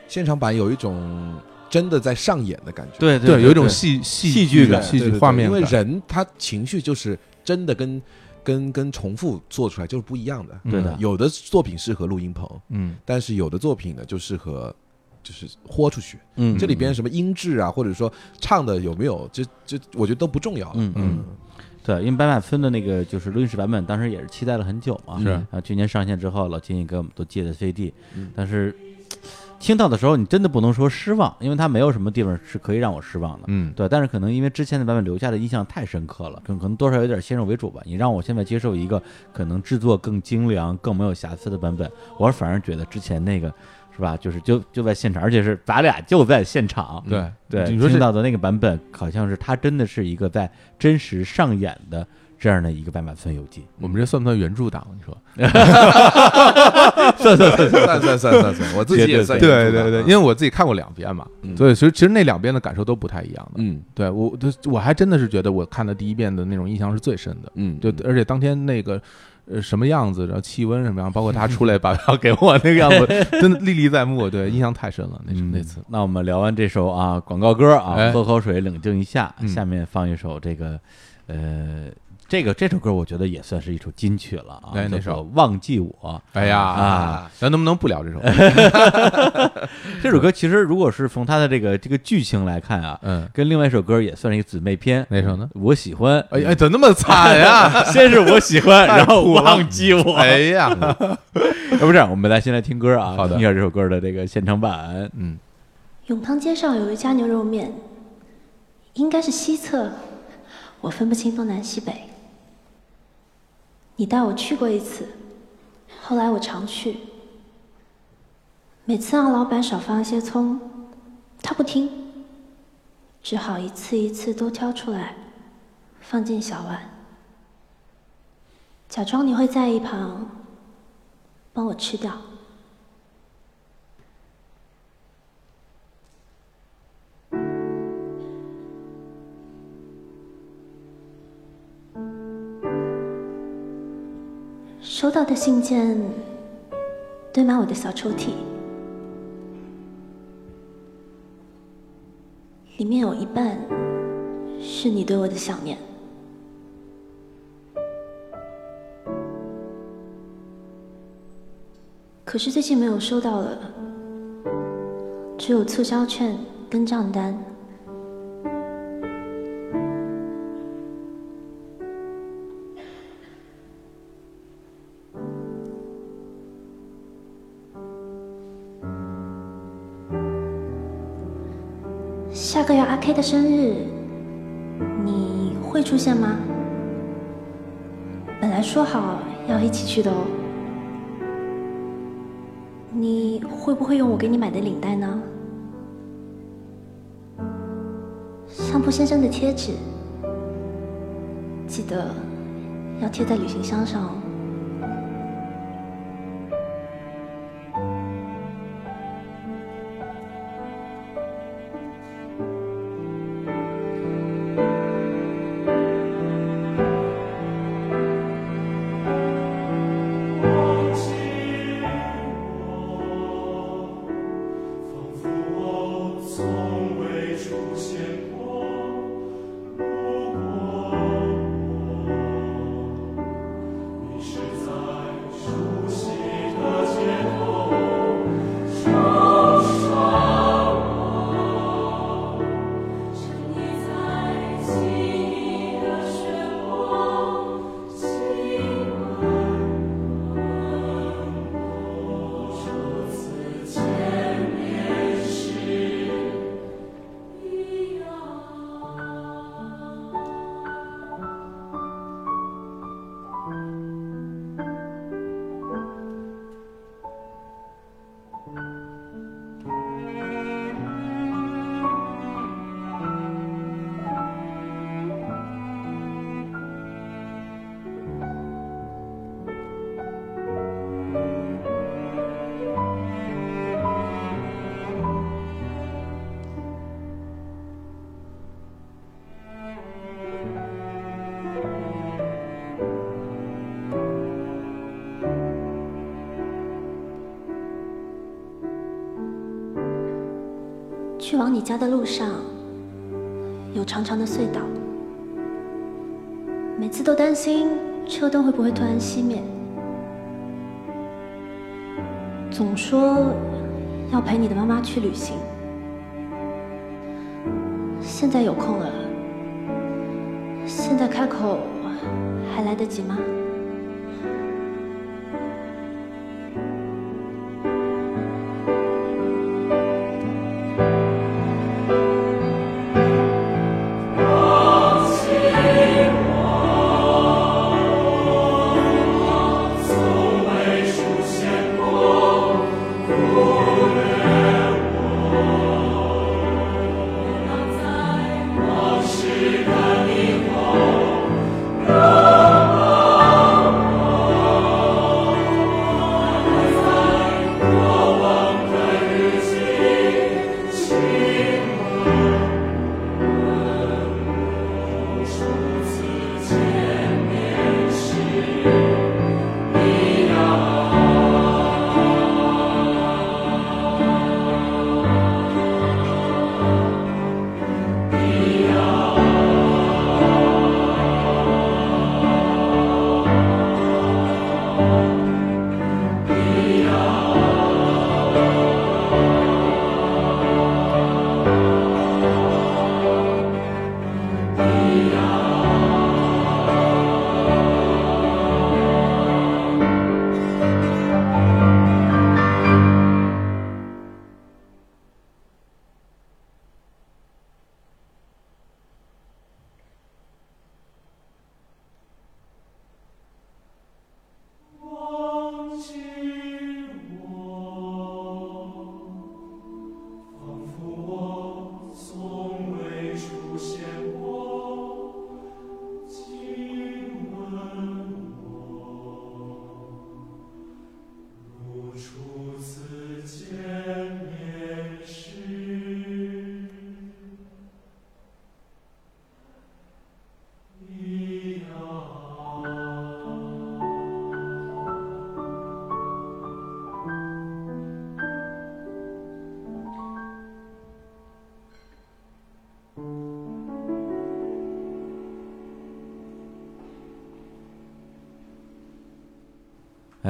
现场版有一种真的在上演的感觉，对对有一种戏戏戏剧感戏剧对对对因为人他情绪就是真的跟跟跟重复做出来就是不一样的。对的。有的作品适合录音棚，嗯。但是有的作品呢就适合就是豁出去。嗯，这里边什么音质啊，或者说唱的有没有，这这我觉得都不重要了。嗯嗯。对，因为白马村的那个就是录音室版本，当时也是期待了很久嘛。是。啊，去年上线之后，老金也给我们都借的 CD，、嗯。但是听到的时候，你真的不能说失望，因为它没有什么地方是可以让我失望的。嗯，对，但是可能因为之前的版本留下的印象太深刻了，可能可能多少有点先入为主吧。你让我现在接受一个可能制作更精良、更没有瑕疵的版本，我反而觉得之前那个是吧，就是就就在现场，而且是咱俩就在现场，对对，你说这听到的那个版本，好像是它真的是一个在真实上演的这样的一个《白马村游记我们这算不算原著党？你说？算算算算算算算，我自己也算对对对，因为我自己看过两遍嘛，嗯所以其实其实那两遍的感受都不太一样的。嗯对我，我我还真的是觉得我看的第一遍的那种印象是最深的。嗯，就而且当天那个呃什么样子，然后气温什么样，包括他出来把票给我那个样子，真的历历在目。对，印象太深了，那是那次。那我们聊完这首啊广告歌啊，哎喝口水冷静一下，嗯下面放一首这个呃。这个这首歌我觉得也算是一首金曲了啊，哎哪首《忘记我》。哎呀啊，咱能不能不聊这首？歌 这首歌其实如果是从它的这个这个剧情来看啊，嗯，跟另外一首歌也算是一个姊妹篇。哪首呢？我喜欢，哎哎，怎么那么惨呀？先是我喜欢，然后忘记我。哎呀，要不这样，我们来先来听歌啊，好的听一下这首歌的这个现场版。嗯，永康街上有一家牛肉面，应该是西侧，我分不清东南西北。你带我去过一次，后来我常去，每次让老板少放一些葱，他不听，只好一次一次都挑出来，放进小碗，假装你会在一旁帮我吃掉。收到的信件堆满我的小抽屉，里面有一半是你对我的想念。可是最近没有收到了，只有促销券跟账单。下个月阿 K 的生日，你会出现吗？本来说好要一起去的哦。你会不会用我给你买的领带呢？相扑先生的贴纸，记得要贴在旅行箱上哦。家的路上，有长长的隧道，每次都担心车灯会不会突然熄灭。总说要陪你的妈妈去旅行，现在有空了，现在开口还来得及吗？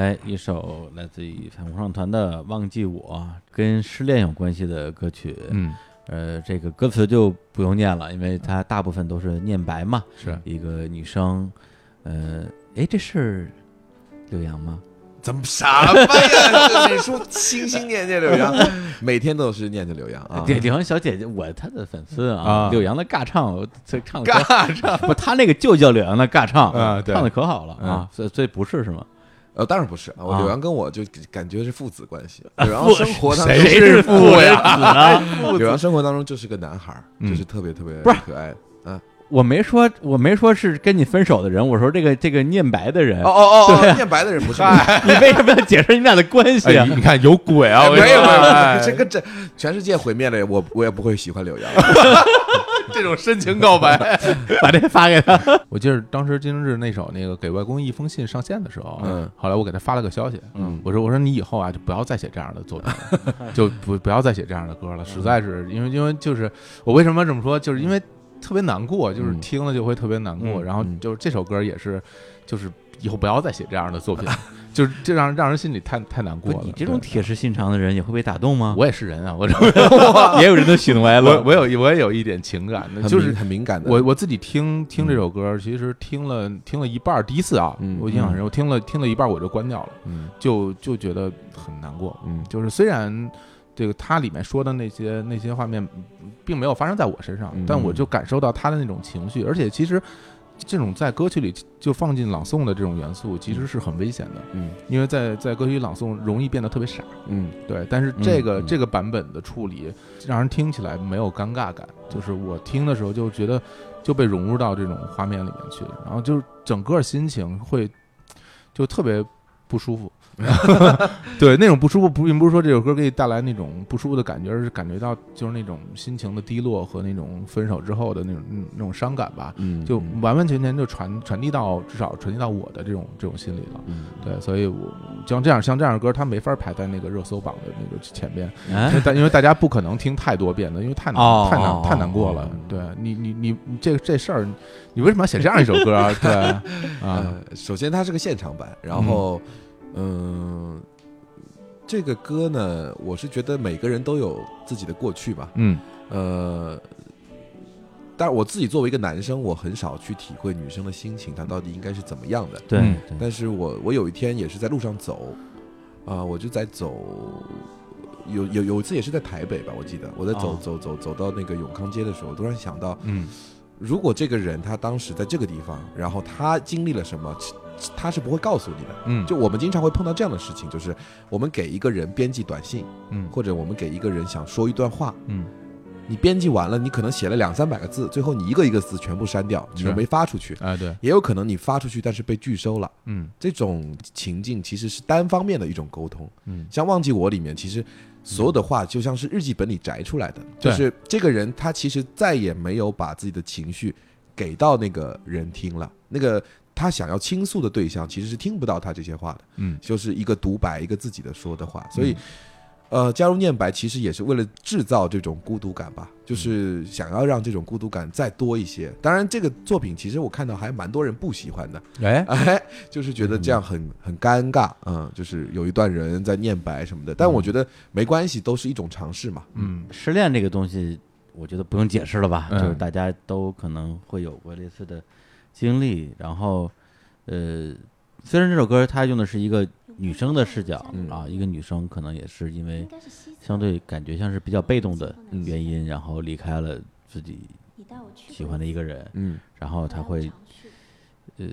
哎，一首来自于彩虹上团的《忘记我》，跟失恋有关系的歌曲。嗯，呃，这个歌词就不用念了，因为它大部分都是念白嘛。是一个女生，呃，哎，这是柳阳吗？怎么什么呀？这李叔心心念念柳阳，每天都是念着柳阳啊。柳柳阳小姐姐，我她的粉丝啊，啊柳阳的尬唱，我这唱的 尬唱不，她那个就叫柳阳的尬唱啊对唱的可好了啊，所以所以不是是吗？呃，当然不是，我啊柳阳跟我就感觉是父子关系。柳阳生活当中，谁是父呀？啊？柳阳生活当中就是个男孩就是特别特别不是可爱。啊，我没说，我没说是跟你分手的人，我说这个这个念白的人哦，哦哦念白的人不是。你为什么要解释你们俩的关系？你你看有鬼啊！没有这个这全世界毁灭了，我我也不会喜欢柳阳。这种深情告白。把这发给他。我记得当时金正日那首那个给外公一封信上线的时候，嗯。后来我给他发了个消息，嗯。我说我说你以后啊就不要再写这样的作品了，就不不要再写这样的歌了，实在是因为因为就是我为什么这么说，就是因为特别难过，就是嗯。听了就会特别难过，嗯。然后嗯。就是这首歌也是，就是以后不要再写这样的作品了，就是这让让人心里太太难过了。你这种铁石心肠的人也会被打动吗？我也是人啊，我 也有人都喜怒哀乐我。我有我也有一点情感的，就是很敏感的。我我自己听听这首歌，其实听了听了一半，第一次啊，嗯我印象很深，我听了听了一半我就关掉了，嗯就就觉得很难过。嗯就是虽然这个它里面说的那些那些画面嗯并没有发生在我身上，嗯但我就感受到他的那种情绪，而且其实这种在歌曲里就放进朗诵的这种元素，其实是很危险的，嗯因为在在歌曲朗诵容易变得特别傻。嗯对，但是这个、嗯这个版本的处理让人听起来没有尴尬感，就是我听的时候就觉得就被融入到这种画面里面去了，然后就是整个心情会就特别不舒服。对，那种不舒服不并不是说这首歌给你带来那种不舒服的感觉，而是感觉到就是那种心情的低落和那种分手之后的那种那种伤感吧，嗯，就完完全全就传传递到至少传递到我的这种这种心里了。嗯对，所以我像这样像这样的歌，它没法排在那个热搜榜的那个前边，因哎为大因为大家不可能听太多遍的，因为太难、哦太难哦太难过了。对你你你你这这事儿，你为什么要写这样一首歌啊？对啊，呃，首先它是个现场版，然后嗯。这个歌呢，我是觉得每个人都有自己的过去吧，嗯。呃，但我自己作为一个男生，我很少去体会女生的心情，她到底应该是怎么样的。对。但是我我有一天也是在路上走，啊、我就在走，有有有一次也是在台北吧，我记得。我在走、哦。走走走到那个永康街的时候，突然想到，嗯。如果这个人他当时在这个地方，然后他经历了什么，他是不会告诉你的。嗯，就我们经常会碰到这样的事情，就是我们给一个人编辑短信，嗯。或者我们给一个人想说一段话，嗯。你编辑完了，你可能写了两三百个字，最后你一个一个字全部删掉，只是是没发出去。哎对，也有可能你发出去，但是被拒收了。嗯。这种情境其实是单方面的一种沟通。嗯。像《忘记我》里面，其实所有的话就像是日记本里摘出来的，就是这个人他其实再也没有把自己的情绪给到那个人听了，那个他想要倾诉的对象其实是听不到他这些话的，嗯。就是一个独白，一个自己的说的话，所以。呃，加入念白其实也是为了制造这种孤独感吧，就是想要让这种孤独感再多一些。当然，这个作品其实我看到还蛮多人不喜欢的，哎？哎，就是觉得这样很很尴尬，嗯，就是有一段人在念白什么的，但我觉得没关系，都是一种尝试嘛。嗯失恋这个东西，我觉得不用解释了吧，嗯。就是大家都可能会有过类似的经历。然后，呃，虽然这首歌它用的是一个女生的视角、嗯啊，一个女生可能也是因为相对感觉像是比较被动的嗯原因，然后离开了自己喜欢的一个人，嗯然后他会呃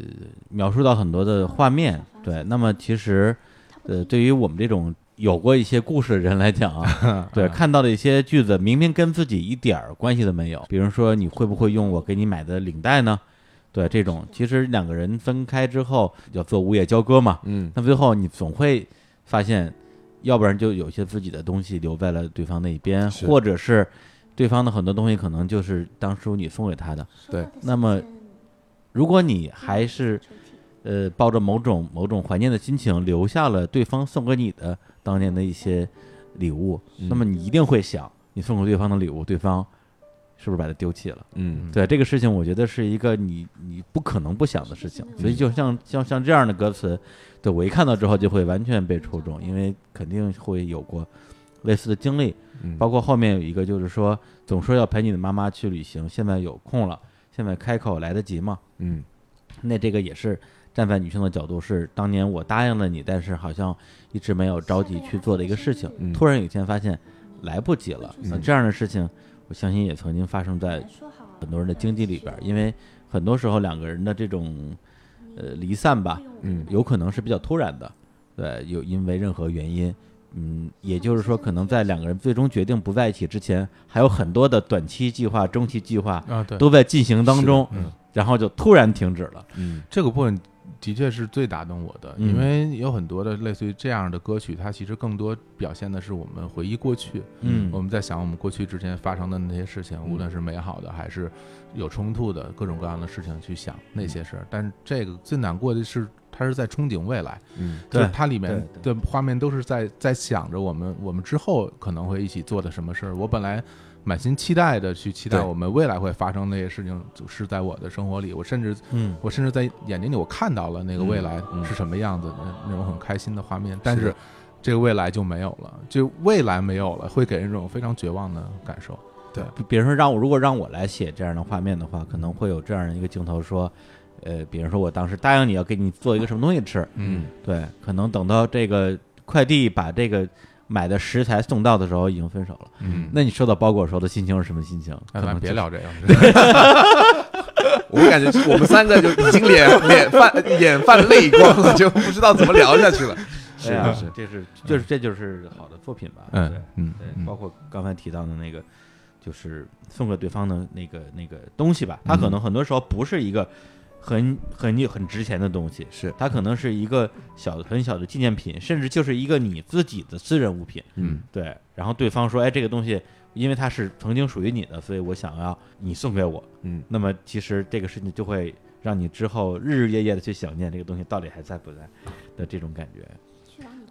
描述到很多的画面。对，那么其实呃，对于我们这种有过一些故事的人来讲啊，对，看到的一些句子明明跟自己一点儿关系都没有，比如说你会不会用我给你买的领带呢？对，这种其实两个人分开之后要做午夜交割嘛，嗯那最后你总会发现，要不然就有些自己的东西留在了对方那一边，或者是对方的很多东西可能就是当初你送给他的。对那么如果你还是呃抱着某种某种怀念的心情留下了对方送给你的当年的一些礼物，嗯那么你一定会想，你送给对方的礼物，对方是不是把它丢弃了？嗯。对这个事情，我觉得是一个你你不可能不想的事情，所以就像像像这样的歌词，对我一看到之后就会完全被戳中，因为肯定会有过类似的经历，嗯，包括后面有一个就是说，总说要陪你的妈妈去旅行，现在有空了，现在开口来得及吗？嗯。那这个也是站在女性的角度，是当年我答应了你，但是好像一直没有着急去做的一个事情，嗯。突然有一天发现来不及了。那这样的事情，我相信也曾经发生在很多人的经济里边儿，因为很多时候两个人的这种呃离散吧，嗯。有可能是比较突然的，对，有因为任何原因，嗯，也就是说，可能在两个人最终决定不在一起之前，还有很多的短期计划、中期计划啊对，都在进行当中，嗯。然后就突然停止了。嗯。这个部分的确是最打动我的，嗯。因为有很多的类似于这样的歌曲，它其实更多表现的是我们回忆过去，嗯。我们在想我们过去之前发生的那些事情，无论是美好的还是有冲突的各种各样的事情去想那些事儿。但是这个最难过的是，它是在憧憬未来，嗯它里面的画面都是在在想着我们我们之后可能会一起做的什么事儿。我本来满心期待的去期待我们未来会发生那些事情，是在我的生活里，我甚至嗯。我甚至在眼睛里我看到了那个未来嗯。是什么样子的、那种很开心的画面，但是这个未来就没有了，就未来没有了，会给人一种非常绝望的感受。对。比如说让我如果让我来写这样的画面的话，可能会有这样的一个镜头说，呃，比如说我当时答应你要给你做一个什么东西吃，嗯，对，可能等到这个快递把这个买的食材送到的时候已经分手了。嗯那你收到包裹时候的心情是什么心情？可能就是别聊这个，我感觉我们三个就已经脸脸泛眼泛泪光了，就不知道怎么聊下去了。是啊，是这是就是这就是好的作品吧？对嗯嗯对，嗯包括刚才提到的那个，就是送给对方的那个那个东西吧，它可能很多时候不是一个很很很值钱的东西，是它可能是一个小的很小的纪念品，甚至就是一个你自己的私人物品。嗯对，然后对方说，哎，这个东西因为它是曾经属于你的，所以我想要你送给我。嗯那么其实这个事情就会让你之后日日夜夜的去想念这个东西到底还在不在的这种感觉。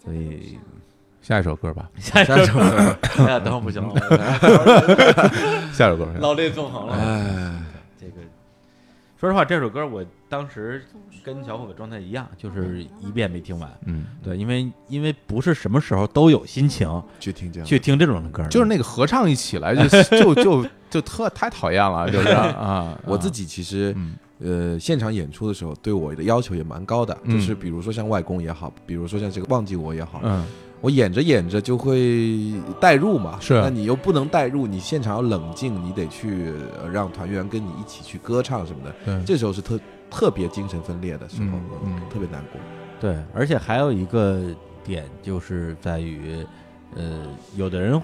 所以下一首歌吧，下一首歌，哎呀，等会儿不行了，下一首歌，老泪纵横了。说实话，这首歌我当时跟小伙的状态一样，就是一遍没听完。嗯，对，因为因为不是什么时候都有心情去听这，去听这种的歌，就是那个合唱一起来就就就就特太讨厌了，就是 啊，我自己其实嗯呃现场演出的时候对我的要求也蛮高的，嗯就是比如说像外公也好，比如说像这个忘记我也好，嗯我演着演着就会代入嘛，是。那你又不能代入，你现场要冷静，你得去呃让团员跟你一起去歌唱什么的，对，这时候是特特别精神分裂的时候，嗯嗯特别难过。对，而且还有一个点就是在于，呃，有的人，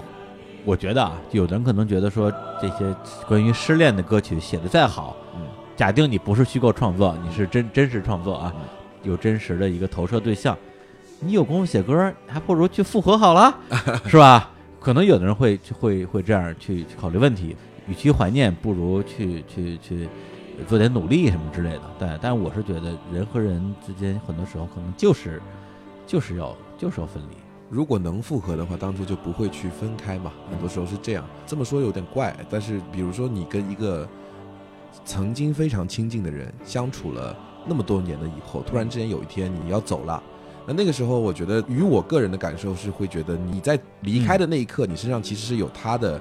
我觉得啊，有的人可能觉得说这些关于失恋的歌曲写的再好，嗯假定你不是虚构创作，你是真真实创作啊，有真实的一个投射对象，你有功夫写歌，还不如去复合好了，是吧？可能有的人会会会这样去考虑问题，与其怀念，不如去去去做点努力什么之类的。对但我是觉得人和人之间很多时候可能就是就是要就是要分离。如果能复合的话，当初就不会去分开嘛。很多时候是这样，这么说有点怪，但是比如说你跟一个曾经非常亲近的人相处了那么多年的以后，突然之间有一天你要走了，那那个时候我觉得，与我个人的感受是会觉得你在离开的那一刻，你身上其实是有他的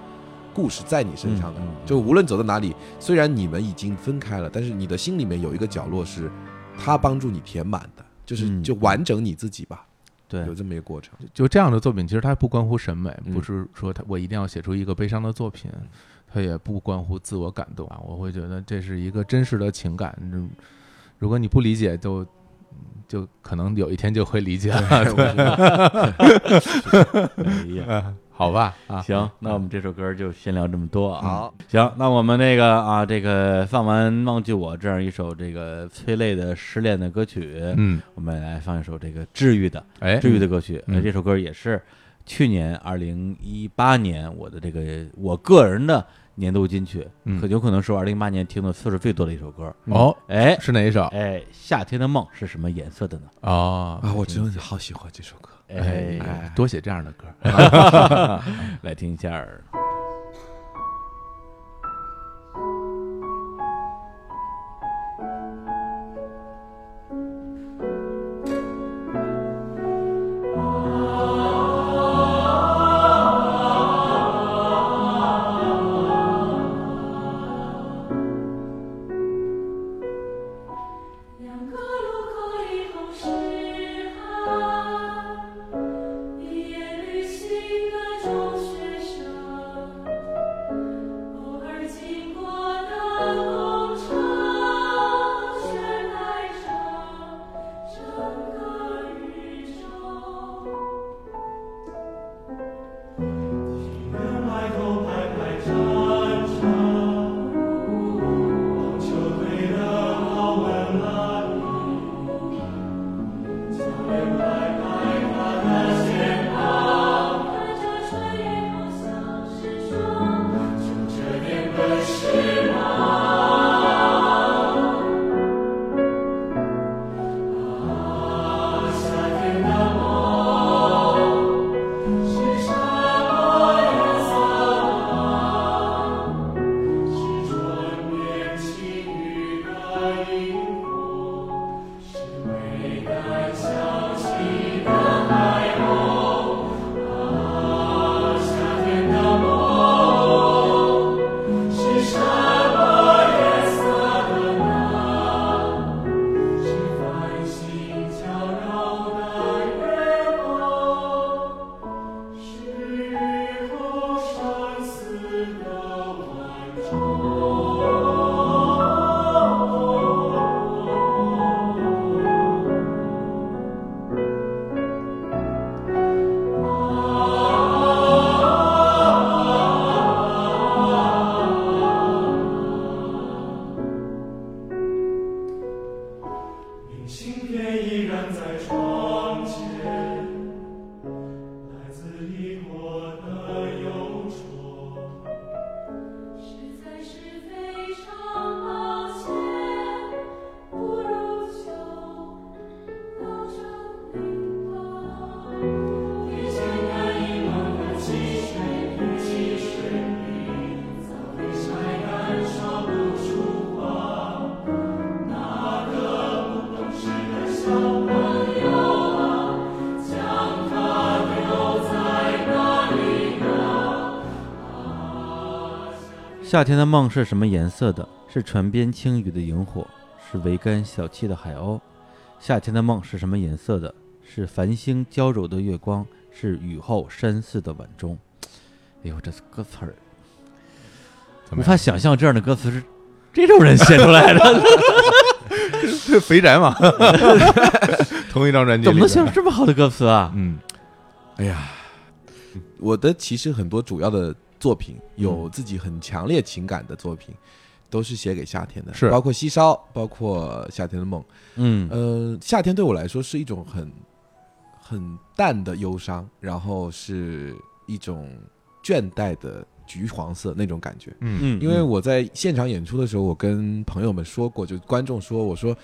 故事在你身上的。就无论走到哪里，虽然你们已经分开了，但是你的心里面有一个角落是他帮助你填满的，就是嗯就完整你自己吧，对有这么一个过程。就这样的作品，其实它不关乎审美，嗯不是说它我一定要写出一个悲伤的作品，它也不关乎自我感动啊。我会觉得这是一个真实的情感，如如果你不理解，就就可能有一天就会理解了。哎呀，好吧，啊，行，那我们这首歌就先聊这么多啊。好，行，那我们那个啊，这个放完《忘记我》这样一首这个催泪的失恋的歌曲，嗯，我们来放一首这个治愈的哎，治愈的歌曲。嗯。呃这首歌也是去年二零一八年我的这个我个人的年度金曲，嗯可有可能是我二零一八年听的次数最多的一首歌。哦，哎是哪一首？哎，夏天的梦是什么颜色的呢？哦，啊，我真的好喜欢这首歌。哎，哎，多写这样的歌。来听一下儿。夏天的梦是什么颜色的？是船边轻语的萤火，是桅杆小憩的海鸥。夏天的梦是什么颜色的？是繁星娇柔的月光，是雨后山寺的晚钟。哎呦，这歌词儿无怎么法想象这样的歌词是这种人写出来的，是肥宅嘛？同一张专辑怎么能写出这么好的歌词啊？嗯哎呀，我的其实很多主要的作品有自己很强烈情感的作品，都是写给夏天的，是。包括《西烧》，包括《夏天的梦》。嗯。呃，夏天对我来说是一种很很淡的忧伤，然后是一种倦怠的橘黄色那种感觉。嗯。嗯，因为我在现场演出的时候，我跟朋友们说过，就观众说，我说，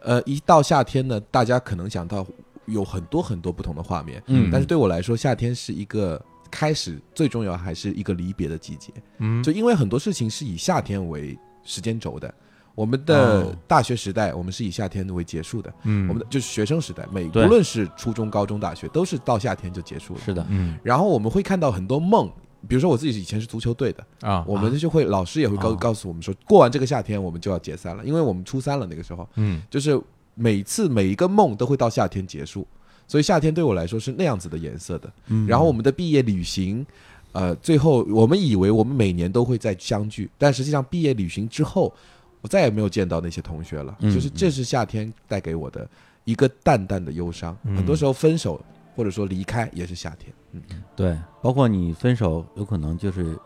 呃，一到夏天呢，大家可能想到有很多很多不同的画面，嗯。但是对我来说，夏天是一个开始，最重要还是一个离别的季节。嗯，就因为很多事情是以夏天为时间轴的。我们的哦大学时代，我们是以夏天为结束的。嗯我们的就是学生时代，每对无论是初中、高中、大学，都是到夏天就结束了。是的，嗯然后我们会看到很多梦，比如说我自己以前是足球队的，啊，我们就会老师也会告哦告诉我们说，过完这个夏天我们就要解散了，因为我们初三了那个时候，嗯就是每次每一个梦都会到夏天结束，所以夏天对我来说是那样子的颜色的。嗯然后我们的毕业旅行，呃，最后我们以为我们每年都会再相聚，但实际上毕业旅行之后，我再也没有见到那些同学了。嗯就是这是夏天带给我的一个淡淡的忧伤。嗯很多时候分手或者说离开也是夏天。嗯，对，包括你分手，有可能就是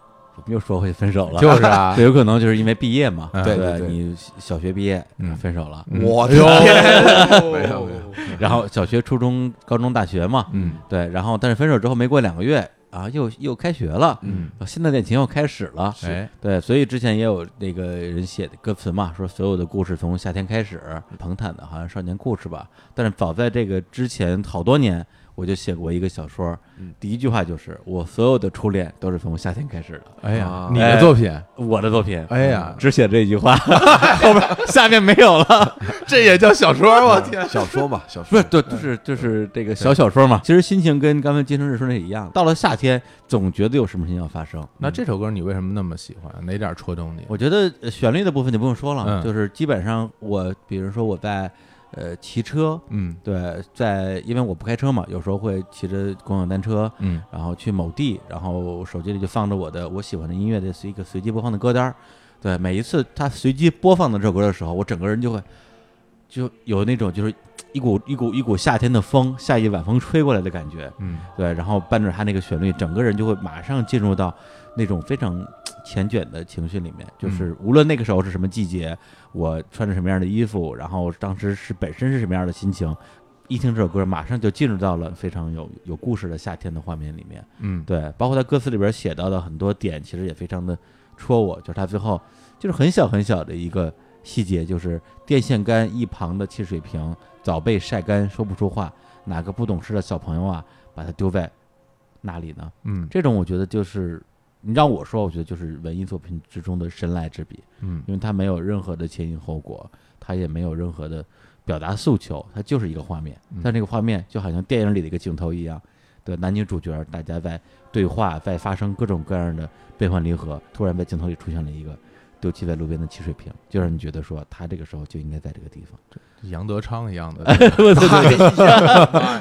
又说回分手了，就是啊 对，有可能就是因为毕业嘛，嗯对对对你小学毕业嗯分手了，嗯我的哎天，呦没有没有，然后小学、初中、高中、大学嘛，嗯对，然后但是分手之后没过两个月啊，又又开学了，嗯，新的恋情又开始了，哎，对，所以之前也有那个人写的歌词嘛，说所有的故事从夏天开始，彭坦的好像少年故事吧。但是早在这个之前好多年，我就写过一个小说，嗯第一句话就是我所有的初恋都是从夏天开始的，哎呀啊，你的作品，我的作品，哎呀，只写这一句话，后边下面没有了。这也叫小说？我天，小说嘛，小说不是，对，就是就是这个小小说嘛。其实心情跟刚才金城日说那一样，到了夏天，总觉得有什么事情要发生。那这首歌你为什么那么喜欢？哪点戳中你？我觉得呃旋律的部分就不用说了，嗯就是基本上我，比如说我在呃骑车，嗯对，在因为我不开车嘛，有时候会骑着共享单车，嗯然后去某地，然后手机里就放着我的我喜欢的音乐的是一个随机播放的歌单儿。对，每一次他随机播放的这首歌的时候，我整个人就会就有那种就是一股一股一股夏天的风，夏夜晚风吹过来的感觉。嗯对，然后伴着他那个旋律，整个人就会马上进入到那种非常缱绻的情绪里面。就是无论那个时候是什么季节，我穿着什么样的衣服，然后当时是本身是什么样的心情，一听这首歌，马上就进入到了非常有有故事的夏天的画面里面。嗯，对，包括他歌词里边写到的很多点，其实也非常的戳我。就是他最后就是很小很小的一个细节，就是电线杆一旁的汽水瓶早被晒干，说不出话。哪个不懂事的小朋友啊，把它丢在那里呢？嗯这种我觉得就是你让我说，我觉得就是文艺作品之中的神来之笔，嗯因为它没有任何的前因后果，它也没有任何的表达诉求，它就是一个画面。但这个画面就好像电影里的一个镜头一样，对男女主角大家在对话，在发生各种各样的悲欢离合，突然在镜头里出现了一个丢弃在路边的汽水瓶，就让你觉得说他这个时候就应该在这个地方。杨德昌一样的，对对对，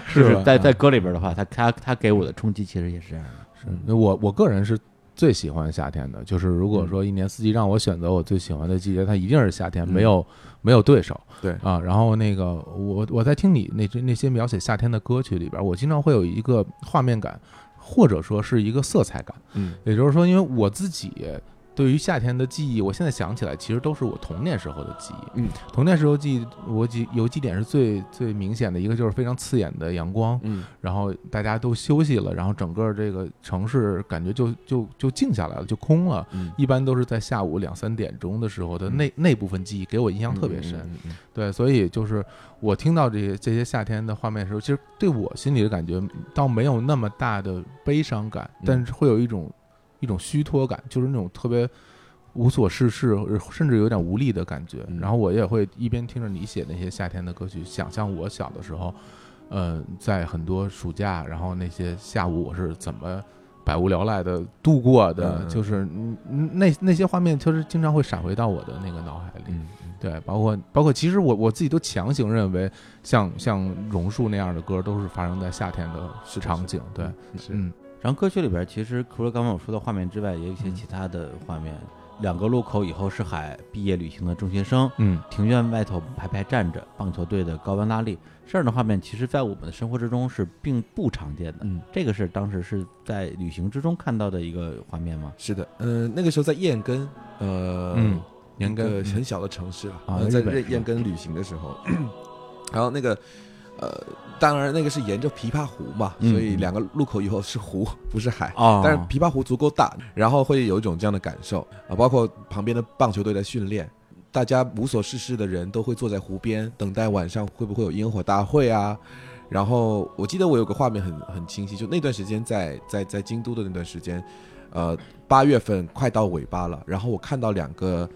是吧是在在歌里边的话，他他他给我的冲击其实也是这样的。是我我个人是最喜欢夏天的，就是如果说一年四季让我选择我最喜欢的季节，它一定是夏天，嗯没有没有对手。对啊，然后那个我我在听你那那些描写夏天的歌曲里边，我经常会有一个画面感，或者说是一个色彩感。嗯也就是说，因为我自己对于夏天的记忆，我现在想起来，其实都是我童年时候的记忆。嗯，童年时候记忆，我记有几点是最最明显的，一个就是非常刺眼的阳光，嗯然后大家都休息了，然后整个这个城市感觉就就就静下来了，就空了。嗯，一般都是在下午两三点钟的时候的那那部分记忆给我印象特别深。嗯嗯对，所以就是我听到这些这些夏天的画面的时候，其实对我心里的感觉倒没有那么大的悲伤感，嗯但是会有一种一种虚脱感，就是那种特别无所事事，甚至有点无力的感觉。嗯然后我也会一边听着你写那些夏天的歌曲，想象我小的时候，呃，在很多暑假，然后那些下午我是怎么百无聊赖的度过的，嗯就是那那些画面，就是经常会闪回到我的那个脑海里。嗯，对，包括包括，其实我我自己都强行认为像，像榕树那样的歌都是发生在夏天的是场景。对，是嗯然后歌曲里边其实除了刚刚我说的画面之外，也有一些嗯其他的画面。两个路口以后是海，毕业旅行的中学生，嗯庭院外头排排站着，棒球队的高温拉力，这样的画面其实在我们的生活之中是并不常见的。嗯，这个是当时是在旅行之中看到的一个画面吗？是的，嗯，那个时候在燕根，呃，嗯一个嗯很小的城市了，在燕根旅行的时候，然后那个，呃，当然那个是沿着琵琶湖嘛，嗯所以两个路口以后是湖，不是海。哦但是琵琶湖足够大，然后会有一种这样的感受啊，包括旁边的棒球队在训练，大家无所事事的人都会坐在湖边等待晚上会不会有烟火大会啊。然后我记得我有个画面很很清晰，就那段时间在在在京都的那段时间，呃，八月份快到尾巴了，然后我看到两个，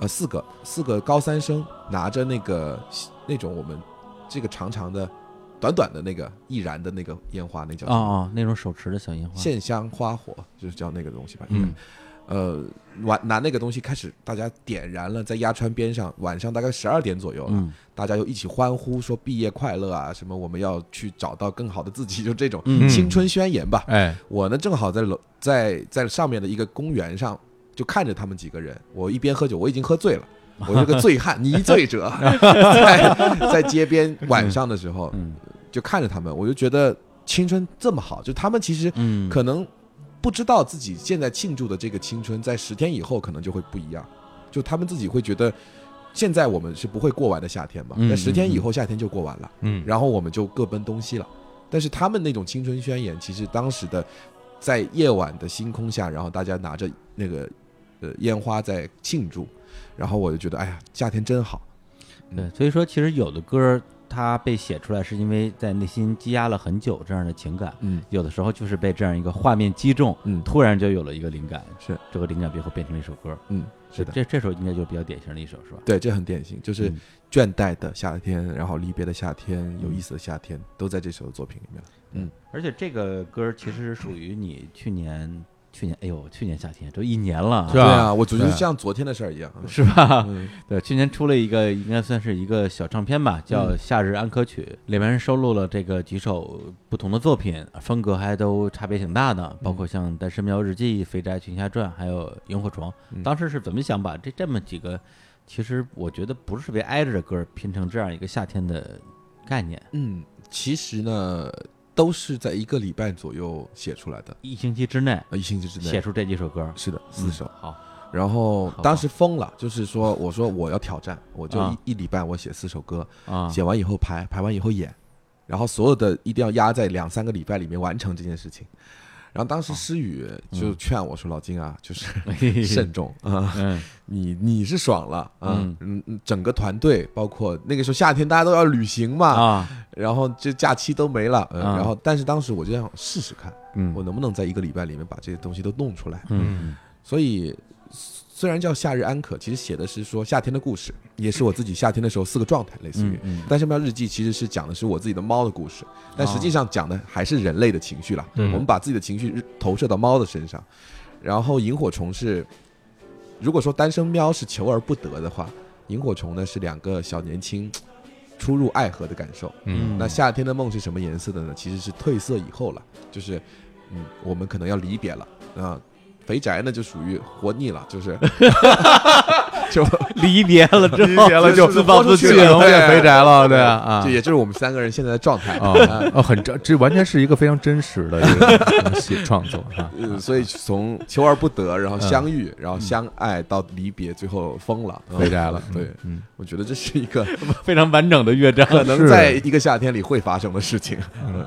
呃，四个四个高三生拿着那个那种我们这个长长的、短短的那个易燃的那个烟花，那叫啊那种手持的小烟花，线香花火，就是叫那个东西吧。嗯，呃，晚拿那个东西开始，大家点燃了，在鸭川边上，晚上大概十二点左右了，嗯大家又一起欢呼，说毕业快乐啊，什么我们要去找到更好的自己，就这种嗯青春宣言吧。哎，我呢正好在楼在在上面的一个公园上，就看着他们几个人，我一边喝酒，我已经喝醉了。我是个醉汉，泥醉者，在 在街边晚上的时候，嗯。就看着他们，我就觉得青春这么好，就他们其实嗯，可能不知道自己现在庆祝的这个青春，在十天以后可能就会不一样，就他们自己会觉得，现在我们是不会过完的夏天嘛，嗯那十天以后夏天就过完了，嗯，然后我们就各奔东西了。但是他们那种青春宣言，其实当时的在夜晚的星空下，然后大家拿着那个呃烟花在庆祝，然后我就觉得，哎呀，夏天真好。对，所以说其实有的歌它被写出来，是因为在内心积压了很久这样的情感，嗯有的时候就是被这样一个画面击中，嗯，突然就有了一个灵感，是这个灵感最后变成了一首歌。嗯，是的，这这首应该就是比较典型的一首，是吧？对，这很典型，就是嗯倦怠的夏天，然后离别的夏天，有意思的夏天，都在这首作品里面。嗯，而且这个歌其实是属于你去年，去年，哎呦，去年夏天都一年了啊，是吧对啊，我觉得像昨天的事儿一样。是吧？嗯对，去年出了一个应该算是一个小唱片吧，叫《夏日安可曲》，里面收录了这个几首不同的作品，风格还都差别挺大的，包括像《单身喵日记》《肥宅群侠传》，还有《萤火虫》。嗯当时是怎么想把这这么几个，其实我觉得不是特别挨着的歌拼成这样一个夏天的概念？嗯，其实呢，都是在一个礼拜左右写出来的，一星期之内呃，一星期之内。写出这几首歌，是的，四首。好，然后当时疯了，就是说，我说我要挑战，我就啊。一一礼拜我写四首歌，啊，写完以后排，排完以后演，然后所有的一定要压在两三个礼拜里面完成这件事情。然后当时诗雨就劝我说：“老金啊，就是 慎重啊，嗯。你你是爽了啊嗯，整个团队包括那个时候夏天大家都要旅行嘛，啊，然后这假期都没了，然后但是当时我就想试试看，嗯。我能不能在一个礼拜里面把这些东西都弄出来。嗯。所以虽然叫夏日安可，其实写的是说夏天的故事，也是我自己夏天的时候四个状态，类似于嗯。嗯但是喵日记其实是讲的是我自己的猫的故事，但实际上讲的还是人类的情绪啦。嗯我们把自己的情绪投射到猫的身上，然后萤火虫是，如果说单身喵是求而不得的话，萤火虫呢是两个小年轻初入爱河的感受。嗯那夏天的梦是什么颜色的呢？其实是褪色以后了，就是，嗯，我们可能要离别了啊。肥宅呢就属于活腻了，就是。就离别了之后，离别了就就是自暴自弃了，变肥宅了，对对啊啊。就，也就是我们三个人现在的状态啊很真，这完全是一个非常真实的一个写 创作啊。呃，所以从求而不得，然后嗯相遇，然后相爱到离别，最后疯了，嗯。肥宅了对，嗯，我觉得这是一个非常完整的乐章。可能在一个夏天里会发生的事情。嗯。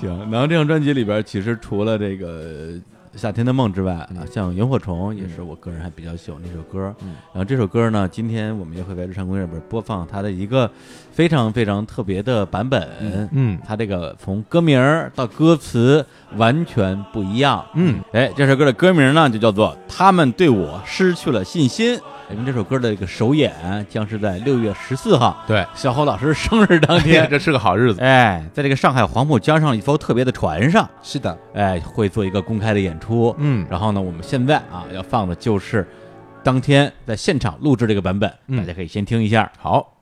行，然后这张专辑里边，其实除了这个夏天的梦之外啊，嗯像萤火虫也是我个人还比较喜欢的一首歌。嗯然后这首歌呢，今天我们也会在日常公园里边播放它的一个非常非常特别的版本。嗯它这个从歌名儿到歌词完全不一样。嗯，哎，这首歌的歌名呢就叫做《他们对我失去了信心》。因为这首歌的这个首演将是在六月十四号，对，小侯老师生日当天，这是个好日子。哎，在这个上海黄浦江上一艘特别的船上，是的，哎，会做一个公开的演出。嗯，然后呢，我们现在啊要放的就是当天在现场录制这个版本，嗯大家可以先听一下。好，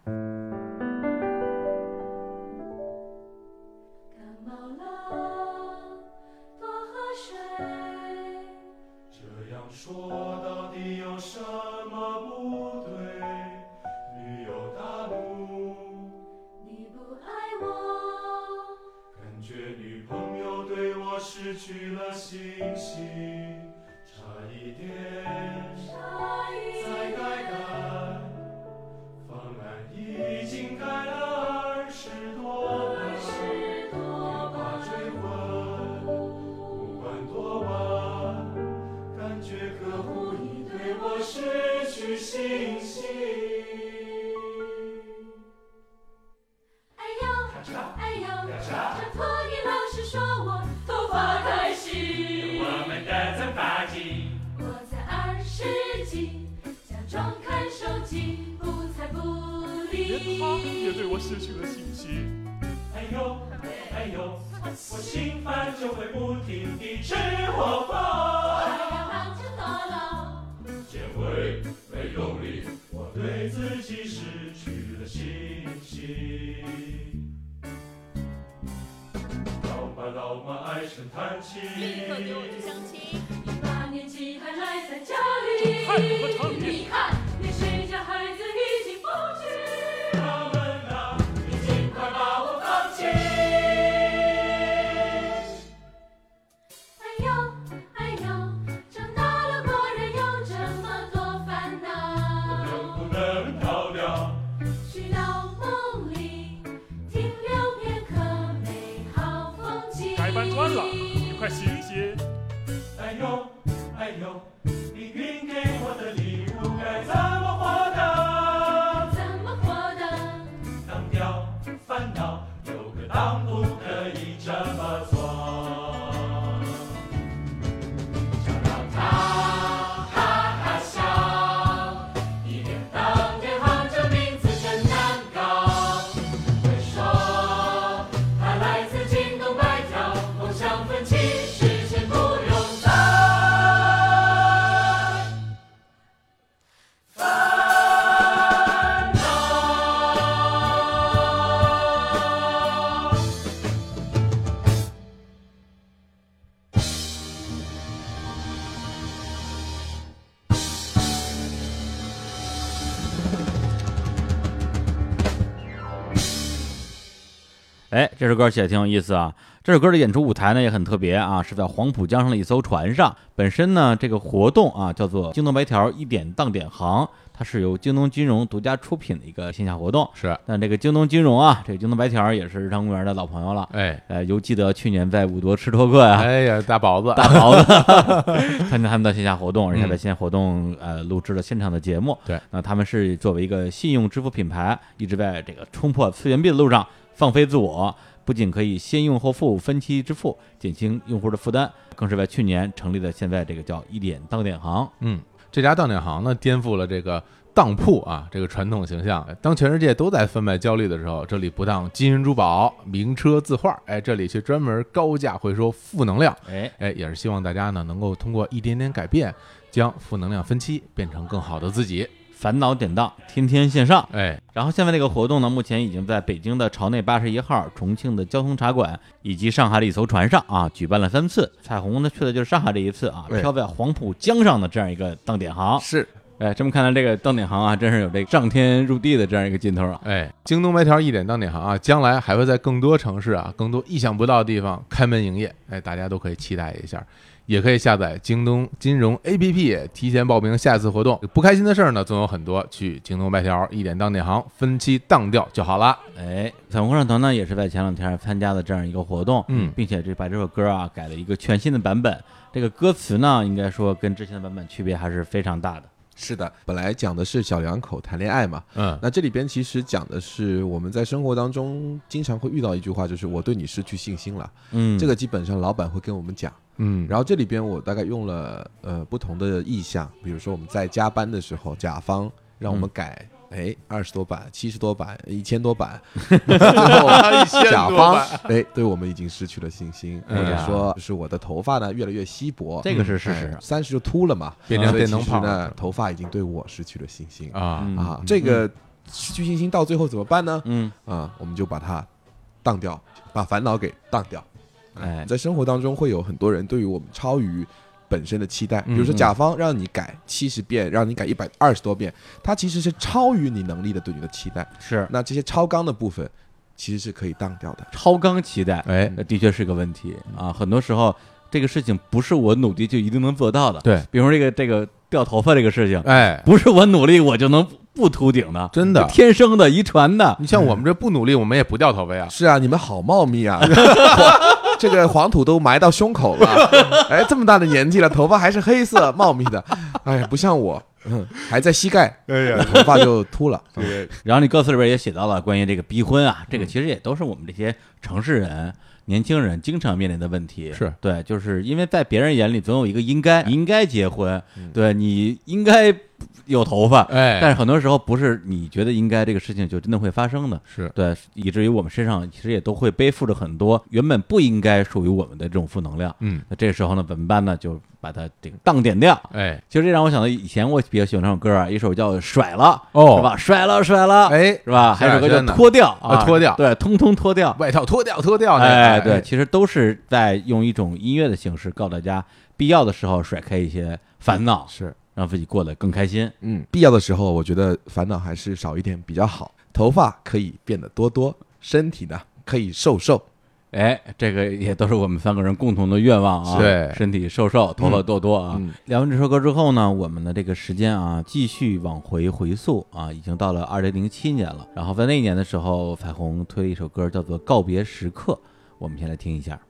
他也。对我失去了信心。哎呦哎呦，我心烦就会不停地吃火锅。没动力，我对自己失去了信心。老爸老妈唉声叹气，这首歌写的挺有意思啊。这首歌的演出舞台呢也很特别啊，是在黄浦江上的一艘船上。本身呢，这个活动啊叫做“京东白条一点当点行”，它是由京东金融独家出品的一个线下活动。是，但这个京东金融啊，这个京东白条也是日常公园的老朋友了。哎，呃，犹记得去年在五多吃托克呀、哎呀，大宝子，大袍子 参加他们的线下活动，而且在嗯线下活动呃录制了现场的节目。对，那他们是作为一个信用支付品牌，一直在这个冲破次元壁的路上放飞自我，不仅可以先用后付分期支付，减轻用户的负担，更是在去年成立了现在这个叫一点当点行。嗯，这家当点行呢，颠覆了这个当铺啊这个传统形象。当全世界都在贩卖焦虑的时候，这里不当金银珠宝、名车字画，哎，这里却专门高价回收负能量。哎，哎，也是希望大家呢能够通过一点点改变，将负能量分期变成更好的自己。烦恼典当，天天线上。哎，然后下面这个活动呢，目前已经在北京的朝内八十一号、重庆的交通茶馆以及上海的一艘船上啊举办了三次。彩虹呢去的就是上海这一次啊，对飘在黄浦江上的这样一个当点行。是哎，这么看来，这个当点行啊，真是有这个上天入地的这样一个劲头啊。哎，京东白条一点当点行啊，将来还会在更多城市啊、更多意想不到的地方开门营业，哎，大家都可以期待一下。也可以下载京东金融 APP，提前报名下次活动。不开心的事儿呢，总有很多，去京东白条一点当点行分期当掉就好了。哎，彩虹合唱团呢也是在前两天参加了这样一个活动，嗯并且这把这首歌啊改了一个全新的版本。这个歌词呢，应该说跟之前的版本区别还是非常大的。是的，本来讲的是小两口谈恋爱嘛，嗯，那这里边其实讲的是我们在生活当中经常会遇到一句话，就是我对你失去信心了。嗯，这个基本上老板会跟我们讲，嗯，然后这里边我大概用了呃不同的意象，比如说我们在加班的时候，甲方让我们改，哎，二十多版、七十多版、一千多版，最后甲方哎对我们已经失去了信心，或嗯者说就是我的头发呢越来越稀薄，这个是事实。三十就秃了嘛，变成电灯泡呢了，头发已经对我失去了信心啊，嗯啊，这个失去信心到最后怎么办呢？嗯，啊，我们就把它当掉，把烦恼给当掉。哎，在生活当中会有很多人对于我们超于本身的期待，比嗯如说甲方让你改七十遍，让你改一百二十多遍，它其实是超于你能力的对你的期待。是那这些超纲的部分其实是可以当掉的。超纲期待，哎那的确是个问题啊。很多时候这个事情不是我努力就一定能做到的。对，比如说这个这个掉头发这个事情，哎，不是我努力我就能不秃顶的，真的天生的、遗传的。你像我们这不努力，我们也不掉头发呀。是啊，你们好茂密啊 黄 这个黄土都埋到胸口了，哎，这么大的年纪了，头发还是黑色茂密的，哎，不像我，嗯，还在膝盖，哎呀，头发就秃了。对。然后你歌词里边也写到了关于这个逼婚啊，嗯。这个其实也都是我们这些城市人、年轻人经常面临的问题。是。对，就是因为在别人眼里总有一个应该，你应该结婚，嗯。对你应该有头发，哎，但是很多时候不是你觉得应该这个事情就真的会发生的。是对，以至于我们身上其实也都会背负着很多原本不应该属于我们的这种负能量。嗯，那这时候呢，怎么办呢？就把它这个当点掉。哎，其实这让我想到以前我比较喜欢那首歌啊，一首叫《甩了》，哦是吧？甩了，甩了，哎是吧？还有一首歌叫《脱掉》脱掉对，通通脱掉。外套脱掉，脱掉那个，哎，对，其实都是在用一种音乐的形式告诉大家，必要的时候甩开一些烦恼，是，让自己过得更开心。嗯，必要的时候，我觉得烦恼还是少一点比较好。头发可以变得多多，身体呢可以瘦瘦。哎，这个也都是我们三个人共同的愿望啊！对身体瘦瘦，头发多多啊！嗯聊完这首歌之后呢，我们的这个时间啊，继续往回回溯啊，已经到了二零零七年了。然后在那一年的时候，彩虹推了一首歌叫做《告别时刻》，我们先来听一下。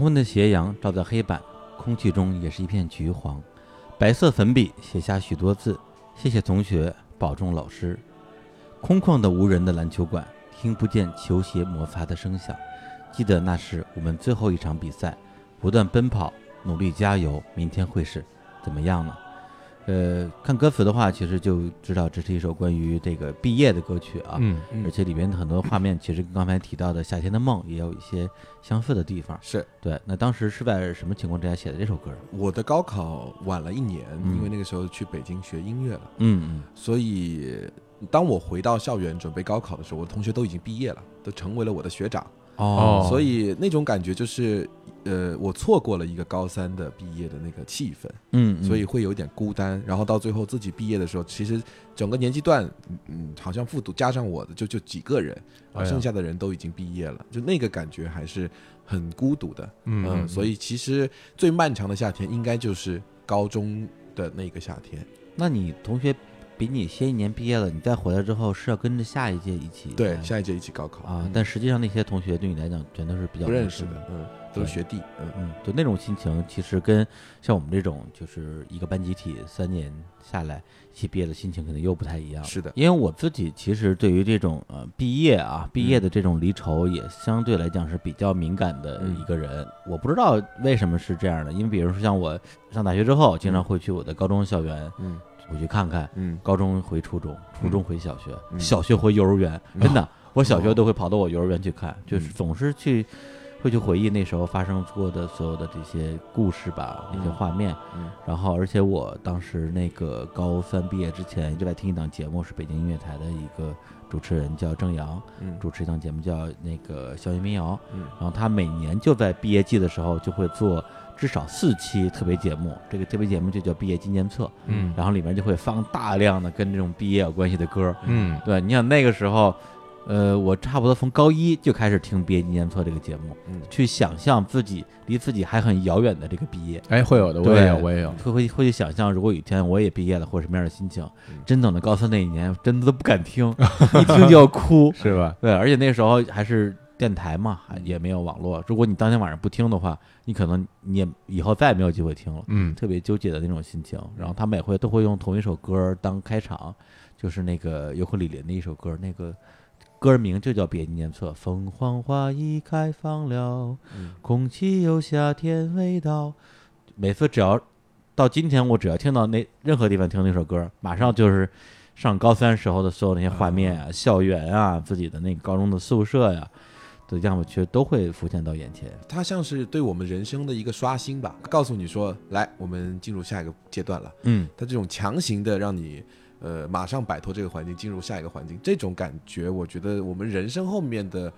黄昏的斜阳照在黑板，空气中也是一片橘黄。白色粉笔写下许多字，谢谢同学，保重老师。空旷的无人的篮球馆，听不见球鞋摩擦的声响。记得那是我们最后一场比赛，不断奔跑，努力加油，明天会是怎么样呢？呃，看歌词的话，其实就知道这是一首关于这个毕业的歌曲啊。嗯，而且里边的很多画面，其实跟刚才提到的《夏天的梦》也有一些相似的地方。是对，那当时是在什么情况之下写的这首歌？我的高考晚了一年，嗯因为那个时候去北京学音乐了，嗯所以当我回到校园准备高考的时候，我同学都已经毕业了，都成为了我的学长。哦所以那种感觉就是，呃，我错过了一个高三的毕业的那个气氛，嗯，嗯所以会有点孤单。然后到最后自己毕业的时候，其实整个年级段，嗯嗯，好像复读加上我的就就几个人，啊剩下的人都已经毕业了，就那个感觉还是很孤独的。嗯嗯，所以其实最漫长的夏天应该就是高中的那个夏天。那你同学比你先一年毕业了，你再回来之后是要跟着下一届一起对，下一届一起高考啊，但实际上那些同学对你来讲全都是比较不认识的，嗯，都是学弟，嗯。嗯，就那种心情，其实跟像我们这种就是一个班集体三年下来一起毕业的心情，可能又不太一样。是的，因为我自己其实对于这种呃毕业啊毕业的这种离愁，也相对来讲是比较敏感的一个人。我不知道为什么是这样的，因为比如说像我上大学之后，经常会去我的高中校园，嗯我去看看，嗯。高中回初中，初中回小学，嗯。小学回幼儿园，真的，我小学哦都会跑到我幼儿园去看，就是嗯。总是去。会去回忆那时候发生过的所有的这些故事吧，那些嗯画面，嗯。然后而且我当时那个高三毕业之前一直在听一档节目，是北京音乐台的一个主持人叫郑阳，嗯。主持一档节目叫那个校园民谣，嗯。然后他每年就在毕业季的时候就会做至少四期特别节目，这个特别节目就叫毕业纪念册，嗯然后里面就会放大量的跟这种毕业有关系的歌，嗯对，你想那个时候，呃，我差不多从高一就开始听毕业纪念册这个节目，嗯去想象自己离自己还很遥远的这个毕业。哎，会有的，我对也有，我也有。会会会去想象，如果有一天我也毕业了，或者什么样的心情。嗯真等到高三那一年，真的都不敢听，一听就要哭。是吧？对，而且那时候还是电台嘛，还也没有网络。如果你当天晚上不听的话，你可能你也以后再也没有机会听了。嗯特别纠结的那种心情。然后他们也会都会用同一首歌当开场，就是那个尤克里里的一首歌，那个歌名就叫《别纪念错》。凤凰花已开放了，嗯空气有夏天味道。每次只要到今天，我只要听到那任何地方听那首歌，马上就是上高三时候的所有那些画面啊、校园啊、自己的那个高中的宿舍呀、的样子，却都会浮现到眼前。它像是对我们人生的一个刷新吧，告诉你说，来，我们进入下一个阶段了。嗯，它这种强行的让你，呃，马上摆脱这个环境，进入下一个环境，这种感觉，我觉得我们人生后面的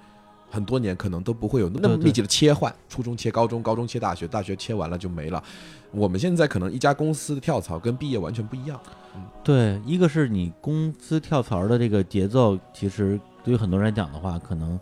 很多年可能都不会有那么密集的切换，初中切高中，高中切大学，大学切完了就没了。我们现在可能一家公司的跳槽跟毕业完全不一样。对，一个是你公司跳槽的这个节奏，其实对于很多人来讲的话，可能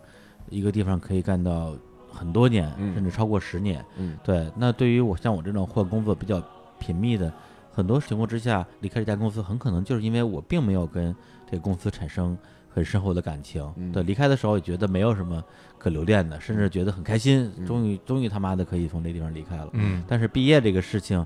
一个地方可以干到很多年，嗯甚至超过十年。嗯对，那对于我像我这种换工作比较频密的，很多情况之下离开这家公司，很可能就是因为我并没有跟这个公司产生很深厚的感情。嗯对，离开的时候也觉得没有什么可留恋的，甚至觉得很开心，嗯终于终于他妈的可以从这地方离开了。嗯但是毕业这个事情，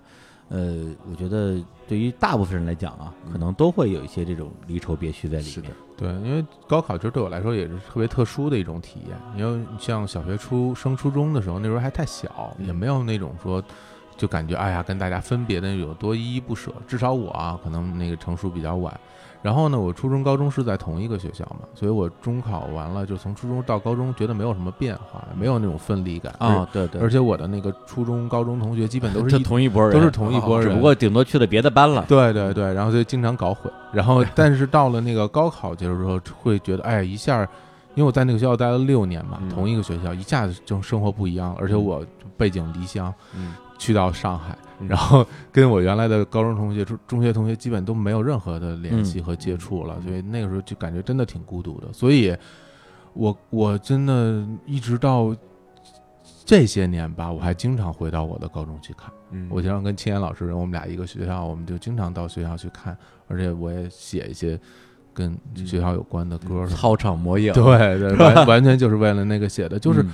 呃，我觉得对于大部分人来讲啊，可能都会有一些这种离愁别绪在里是的面。对，因为高考其实对我来说也是特别特殊的一种体验，因为像小学初升初中的时候，那时候还太小，也没有那种说就感觉哎呀跟大家分别的有多依依不舍。至少我啊，可能那个成熟比较晚。然后呢，我初中、高中是在同一个学校嘛，所以我中考完了，就从初中到高中，觉得没有什么变化，没有那种分离感。啊，对对，而且我的那个初中、高中同学基本都是 一同一波人，都是同一波人，只不过顶多去了别的班了。对对对，然后就经常搞混，然后 但是到了那个高考结束之后，会觉得哎一下，因为我在那个学校待了六年嘛，嗯。同一个学校，一下子就生活不一样了，而且我背井离乡，嗯去到上海，嗯然后跟我原来的高中同学、中中学同学基本都没有任何的联系嗯和接触了，所以那个时候就感觉真的挺孤独的。所以我我真的一直到这些年吧，我还经常回到我的高中去看。嗯我经常跟青岩老师，我们俩一个学校，我们就经常到学校去看，而且我也写一些跟学校有关的歌。操场魔影，对对，完完全就是为了那个写的，就是嗯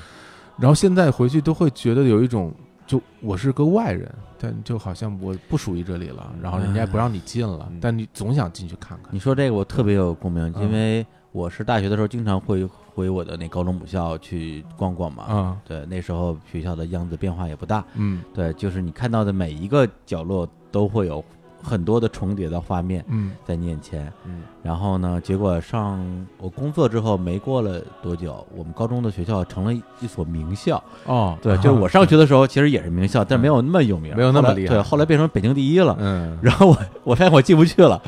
然后现在回去都会觉得有一种，就我是个外人，但就好像我不属于这里了，然后人家也不让你进了嗯，但你总想进去看看。你说这个我特别有共鸣，嗯因为我是大学的时候经常会回我的那高中母校去逛逛嘛。嗯，对，那时候学校的样子变化也不大。嗯对，就是你看到的每一个角落都会有很多的重叠的画面嗯在你眼前。嗯然后呢，结果上我工作之后没过了多久，我们高中的学校成了一所名校。哦，对，就是我上学的时候其实也是名校，但没有那么有名，没有那么厉害后来对，后来变成北京第一了。嗯然后我我发现我进不去了，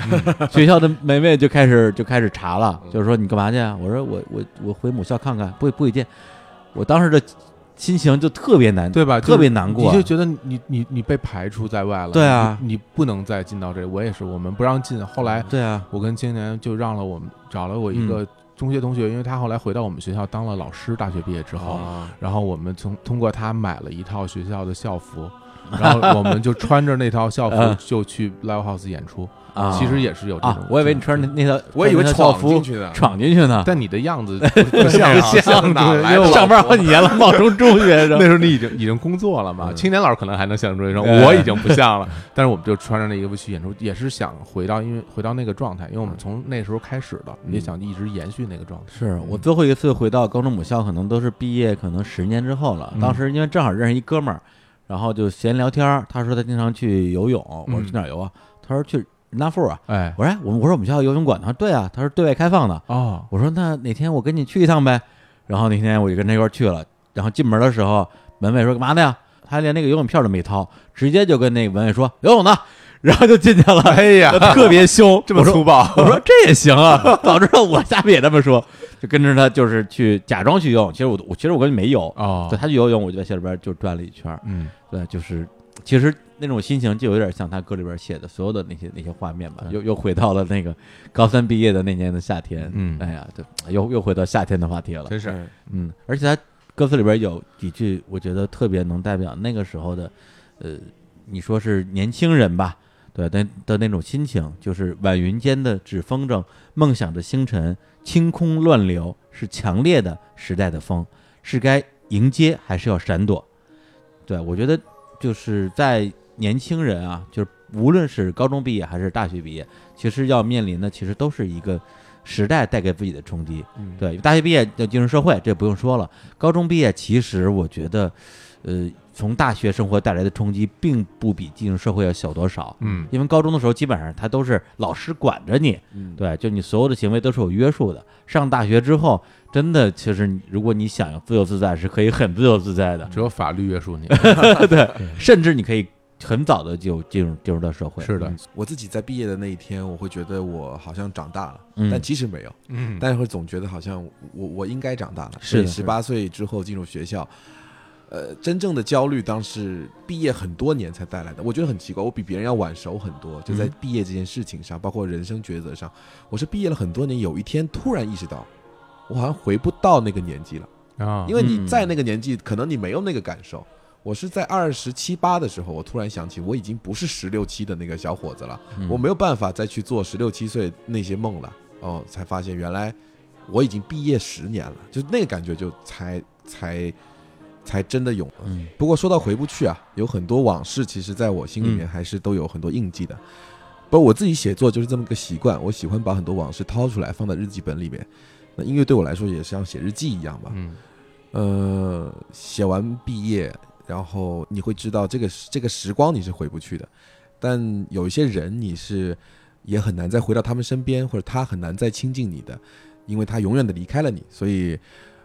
学校的门卫就开始就开始查了，就是说你干嘛去啊？我说我我我回母校看看，不不一定。我当时的心情就特别难，对吧？特别难过你就觉得你你你被排除在外了。对啊你，你不能再进到这里。我也是，我们不让进。后来对啊，我跟青年就让了我们找了我一嗯个中学同学，因为他后来回到我们学校当了老师，大学毕业之后，啊，然后我们从通过他买了一套学校的校服。然后我们就穿着那套校嗯服就去 live house 演出，啊，其实也是有这种啊，。我以为你穿着那套，我以为闯进去的闯进去呢，但你的样子不像 像哪来上班好几年了，冒充中学生那。时候你已经已经工作了嘛？嗯青年老师可能还能像中学生，哎我已经不像了。但是我们就穿着那衣服去演出，也是想回到因为回到那个状态，因为我们从那时候开始的，嗯也想一直延续那个状态。是我最后一次回到高中母校，可能都是毕业可能十年之后了。嗯当时因为正好认识一哥们儿，然后就闲聊天儿。他说他经常去游泳，我说嗯去哪儿游啊？他说去人大附啊。哎，我说哎我们我说我们学校游泳馆呢。他说对啊，他说对外开放的。哦，我说那哪天我跟你去一趟呗。然后那天我就跟他一块儿去了。然后进门的时候，门卫说干嘛的呀？他连那个游泳票都没掏，直接就跟那个门卫说游泳呢，然后就进去了。哎呀，特别凶，这么粗暴，我说这也行啊，早知道我下面也这么说，就跟着他就是去假装去游泳。其实我我其实我根本没游，哦对，他去游泳，我就在校里边就转了一圈。嗯，对，就是其实那种心情就有点像他歌里边写的所有的那些那些画面吧，又又回到了那个高三毕业的那年的夏天。嗯哎呀，对，又又回到夏天的话题了。真是，嗯，而且他歌词里边有几句，我觉得特别能代表那个时候的，呃，你说是年轻人吧，对的的那种心情，就是晚云间的纸风筝，梦想着星辰，清空乱流，是强烈的时代的风，是该迎接还是要闪躲？对我觉得就是在年轻人啊，就是无论是高中毕业还是大学毕业，其实要面临的其实都是一个时代带给自己的冲击。嗯，对，大学毕业要进入社会，这不用说了。高中毕业，其实我觉得，呃，从大学生活带来的冲击，并不比进入社会要小多少。嗯，因为高中的时候，基本上他都是老师管着你，嗯，对，就你所有的行为都是有约束的。上大学之后，真的，其实如果你想要自由自在，是可以很自由自在的，只有法律约束你。对 甚至你可以很早的就进入进入到社会。是的，我自己在毕业的那一天，我会觉得我好像长大了，嗯但其实没有，嗯，但是会总觉得好像我我应该长大了。是的十八岁之后进入学校，呃，真正的焦虑当是毕业很多年才带来的。我觉得很奇怪，我比别人要晚熟很多，就在嗯毕业这件事情上，包括人生抉择上，我是毕业了很多年，有一天突然意识到，我好像回不到那个年纪了。啊，因为你嗯在那个年纪，可能你没有那个感受。我是在二十七八的时候，我突然想起，我已经不是十六七的那个小伙子了，嗯我没有办法再去做十六七岁那些梦了。哦，才发现原来我已经毕业十年了，就那个感觉就才才才真的有了。嗯不过说到回不去啊，有很多往事，其实在我心里面嗯还是都有很多印记的。不过我自己写作就是这么个习惯，我喜欢把很多往事掏出来放在日记本里面。那音乐对我来说也像写日记一样吧。嗯呃，写完毕业，然后你会知道这个这个时光你是回不去的，但有一些人你是也很难再回到他们身边，或者他很难再亲近你的，因为他永远的离开了你。所以，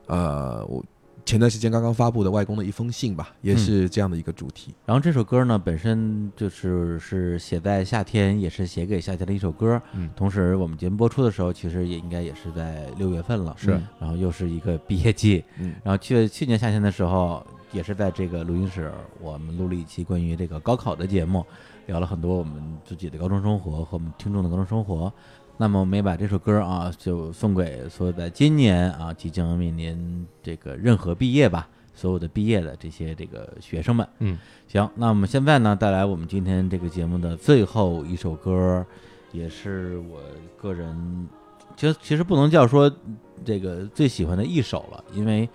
呃，我前段时间刚刚发布的外公的一封信吧，也是这样的一个主题。然后这首歌呢，本身就是是写在夏天，也是写给夏天的一首歌。嗯同时我们节目播出的时候，其实也应该也是在六月份了。是嗯然后又是一个毕业季。嗯然后去去年夏天的时候，也是在这个录音室，我们录了一期关于这个高考的节目，聊了很多我们自己的高中生活和我们听众的高中生活。那么我们也把这首歌啊，就送给所有在今年啊即将面临这个任何毕业吧，所有的毕业的这些这个学生们。嗯，行，那我们现在呢，带来我们今天这个节目的最后一首歌，也是我个人，其实其实不能叫说这个最喜欢的一首了，因为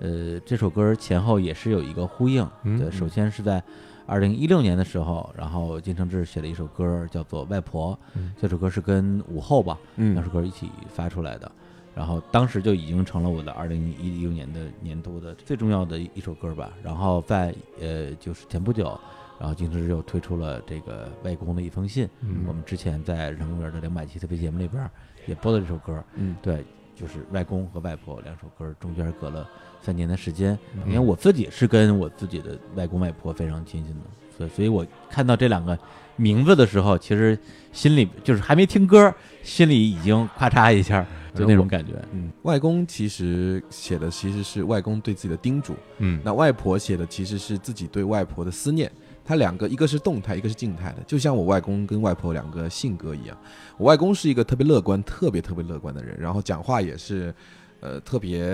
呃这首歌前后也是有一个呼应。嗯对，首先是在二零一六年的时候，然后金承志写了一首歌叫做《外婆》，嗯这首歌是跟午后吧嗯那首歌一起发出来的。然后当时就已经成了我的二零一六年的年度的最重要的一首歌吧。然后在呃就是前不久，然后金承志又推出了这个外公的一封信。嗯我们之前在人公园的两百期特别节目里边也播了这首歌。嗯对，就是外公和外婆两首歌中间隔了三年的时间。嗯因为我自己是跟我自己的外公外婆非常亲近的，对，所以我看到这两个名字的时候，其实心里就是还没听歌，心里已经咔嚓一下，就那种感觉。嗯，外公其实写的其实是外公对自己的叮嘱，嗯那外婆写的其实是自己对外婆的思念。他两个一个是动态，一个是静态的，就像我外公跟外婆两个性格一样。我外公是一个特别乐观、特别特别乐观的人，然后讲话也是，呃，特别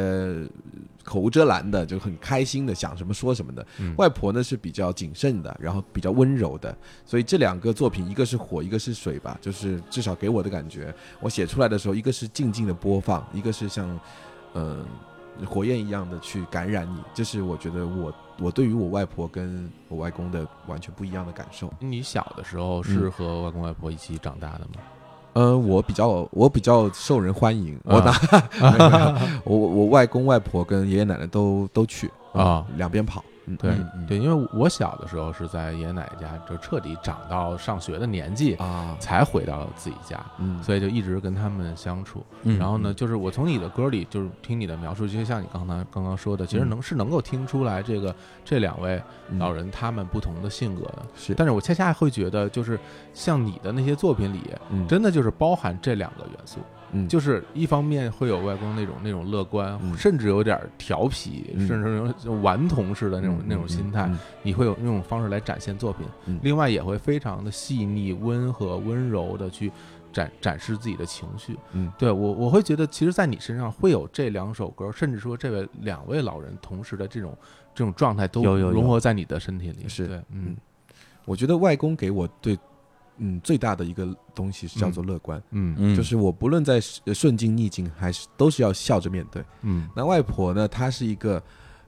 口无遮拦的，就很开心的，想什么说什么的。嗯外婆呢是比较谨慎的，然后比较温柔的，所以这两个作品，一个是火，一个是水吧，就是至少给我的感觉，我写出来的时候，一个是静静的播放，一个是像，嗯、火焰一样的去感染你，这是我觉得我我对于我外婆跟我外公的完全不一样的感受。你小的时候是和外公外婆一起长大的吗？呃，我比较我比较受人欢迎，我啊 拿、我我外公外婆跟爷爷奶奶都都去啊，两边跑。嗯，对对，因为我小的时候是在爷爷奶奶家，就彻底长到上学的年纪，啊，才回到自己家，嗯，所以就一直跟他们相处。嗯然后呢，就是我从你的歌里，就是听你的描述，就像你刚才刚刚说的，其实能是能够听出来这个这两位嗯老人他们不同的性格的。是，但是我恰恰会觉得，就是像你的那些作品里，嗯真的就是包含这两个元素。嗯。就是一方面会有外公那种那种乐观，嗯。甚至有点调皮，嗯。甚至有种顽童式的那种、嗯那种心态，嗯。你会有那种方式来展现作品。嗯。另外也会非常的细腻、温和、温柔的去展展示自己的情绪。嗯。对我我会觉得，其实，在你身上会有这两首歌，甚至说这位两位老人同时的这种这种状态都融合在你的身体里。是对，嗯。我觉得外公给我对嗯最大的一个东西是叫做乐观，嗯。嗯，就是我不论在呃顺境逆境，还是都是要笑着面对。嗯。那外婆呢，她是一个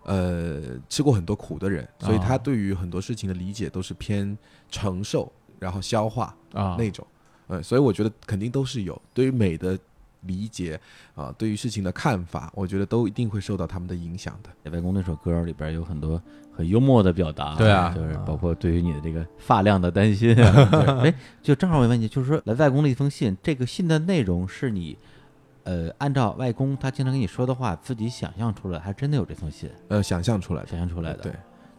呃吃过很多苦的人，所以哦她对于很多事情的理解都是偏承受，然后消化啊，那种。呃，所以我觉得肯定都是有对于美的理解啊、对于事情的看法，我觉得都一定会受到他们的影响的。外公那首歌里边有很多很幽默的表达，对啊就是啊包括对于你的这个发量的担心啊。对哎，就正好我问你，就是说来外公的一封信，这个信的内容是你呃按照外公他经常跟你说的话自己想象出来，还真的有这封信呃，想象出来的，想象出来的？对，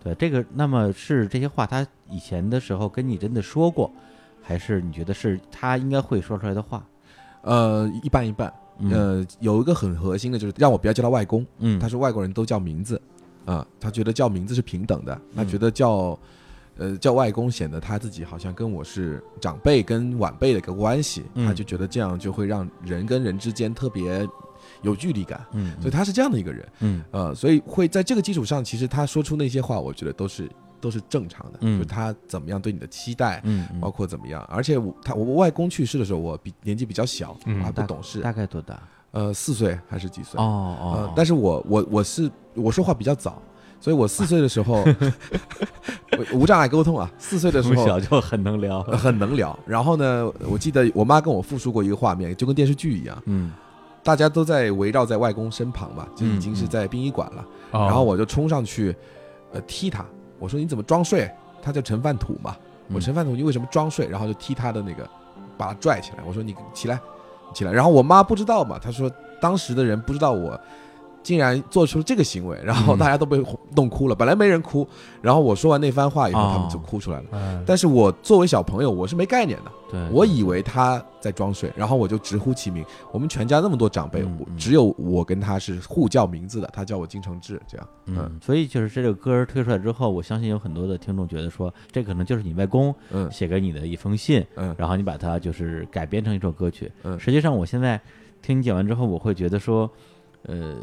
对，这个那么是这些话他以前的时候跟你真的说过，还是你觉得是他应该会说出来的话？呃，一半一半。嗯。呃，有一个很核心的就是让我不要叫他外公，嗯，他说外国人都叫名字，啊、他觉得叫名字是平等的，他嗯觉得叫，呃，叫外公显得他自己好像跟我是长辈跟晚辈的一个关系，嗯。他就觉得这样就会让人跟人之间特别有距离感，嗯，所以他是这样的一个人，嗯。呃，所以会在这个基础上，其实他说出那些话，我觉得都是都是正常的，嗯。就是他怎么样对你的期待。包括怎么样，而且我他我外公去世的时候，我比年纪比较小，嗯。我还不懂事，大概多大？呃，四岁还是几岁？哦哦。呃，，但是我我我是我说话比较早，所以我四岁的时候 无障碍沟通啊，四岁的时候从小就很能聊，呃很能聊。然后呢，我记得我妈跟我复述过一个画面，就跟电视剧一样，嗯。大家都在围绕在外公身旁嘛，就已经是在殡仪馆了。哦。然后我就冲上去，呃，踢他，我说你怎么装睡？他叫陈范土嘛，我说陈范土，你为什么装睡？然后就踢他的那个，把他拽起来。我说你起来，你起来。然后我妈不知道嘛，她说当时的人不知道我竟然做出这个行为，然后嗯大家都被弄哭了。本来没人哭，然后我说完那番话以后，哦他们就哭出来了。嗯但是我作为小朋友，我是没概念的，对，我以为他在装睡，然后我就直呼其名。我们全家那么多长辈，只有我跟他是互叫名字的，他叫我金承志，这样。嗯，所以就是这个歌推出来之后，我相信有很多的听众觉得说，这可能就是你外公嗯写给你的一封信，嗯然后你把它就是改编成一首歌曲。嗯实际上我现在听你讲完之后，我会觉得说，呃，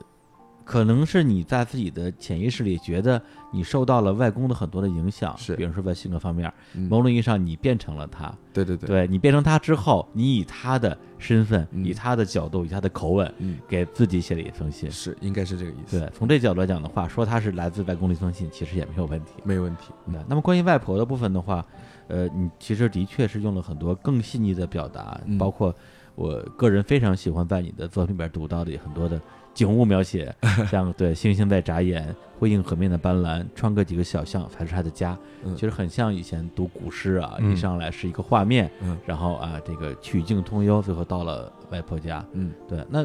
可能是你在自己的潜意识里觉得你受到了外公的很多的影响，是。比如说在性格方面，嗯。某种意义上你变成了他，对对对，对你变成他之后，你以他的身份、嗯。以他的角度、以他的口吻，嗯，给自己写了一封信。是应该是这个意思，对，从这角度来讲的话，说他是来自外公的一封信，其实也没有问题。没问题。那，那么关于外婆的部分的话，呃，你其实的确是用了很多更细腻的表达，嗯。包括我个人非常喜欢在你的作品里边读到的很多的景物描写，像对星星在眨眼，辉映河面的斑斓，穿过几个小巷才是他的家，嗯其实很像以前读古诗啊，嗯一上来是一个画面，嗯然后啊这个曲径通幽，最后到了外婆家，嗯，对，那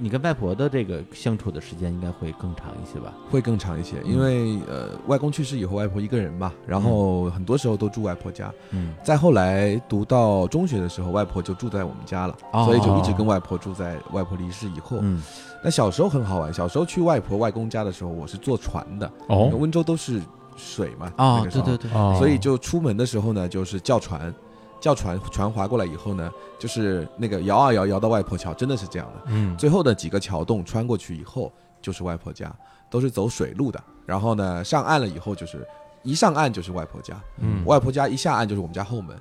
你跟外婆的这个相处的时间应该会更长一些吧？会更长一些，因为呃，外公去世以后，外婆一个人嘛，然后很多时候都住外婆家。嗯，再后来读到中学的时候，外婆就住在我们家了，哦所以就一直跟外婆住在外婆离世以后。嗯那小时候很好玩，小时候去外婆外公家的时候，我是坐船的，哦温州都是水嘛，哦那，个时候对对对，哦所以就出门的时候呢，就是叫船，叫船，船划过来以后呢，就是那个摇啊摇，摇到外婆桥，真的是这样的。嗯最后的几个桥洞穿过去以后，就是外婆家，都是走水路的。然后呢，上岸了以后，就是一上岸就是外婆家，嗯外婆家一下岸就是我们家后门，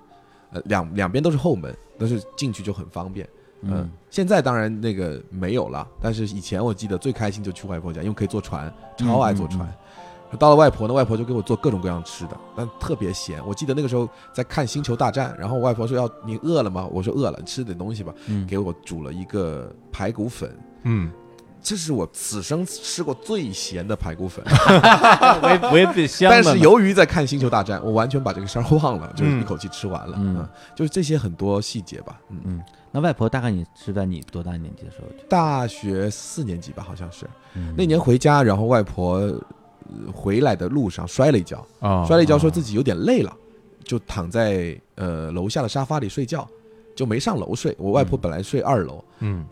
呃，两两边都是后门，但是进去就很方便。嗯嗯，现在当然那个没有了，但是以前我记得最开心就去外婆家，因为可以坐船，超爱坐船。到了外婆呢，外婆就给我做各种各样吃的，但特别咸。我记得那个时候在看《星球大战》，然后外婆说要你饿了吗？我说饿了，吃点东西吧。嗯给我煮了一个排骨粉，嗯这是我此生吃过最咸的排骨粉。我也我也得香。但是由于在看《星球大战》，我完全把这个事儿忘了，就是一口气吃完了。嗯嗯，就是这些很多细节吧。嗯，嗯，那外婆大概你是在你多大年纪的时候去？大学四年级吧，好像是。嗯。那年回家，然后外婆、呃回来的路上摔了一跤，啊摔了一跤，说自己有点累了，就躺在呃楼下的沙发里睡觉，就没上楼睡。我外婆本来睡二楼，嗯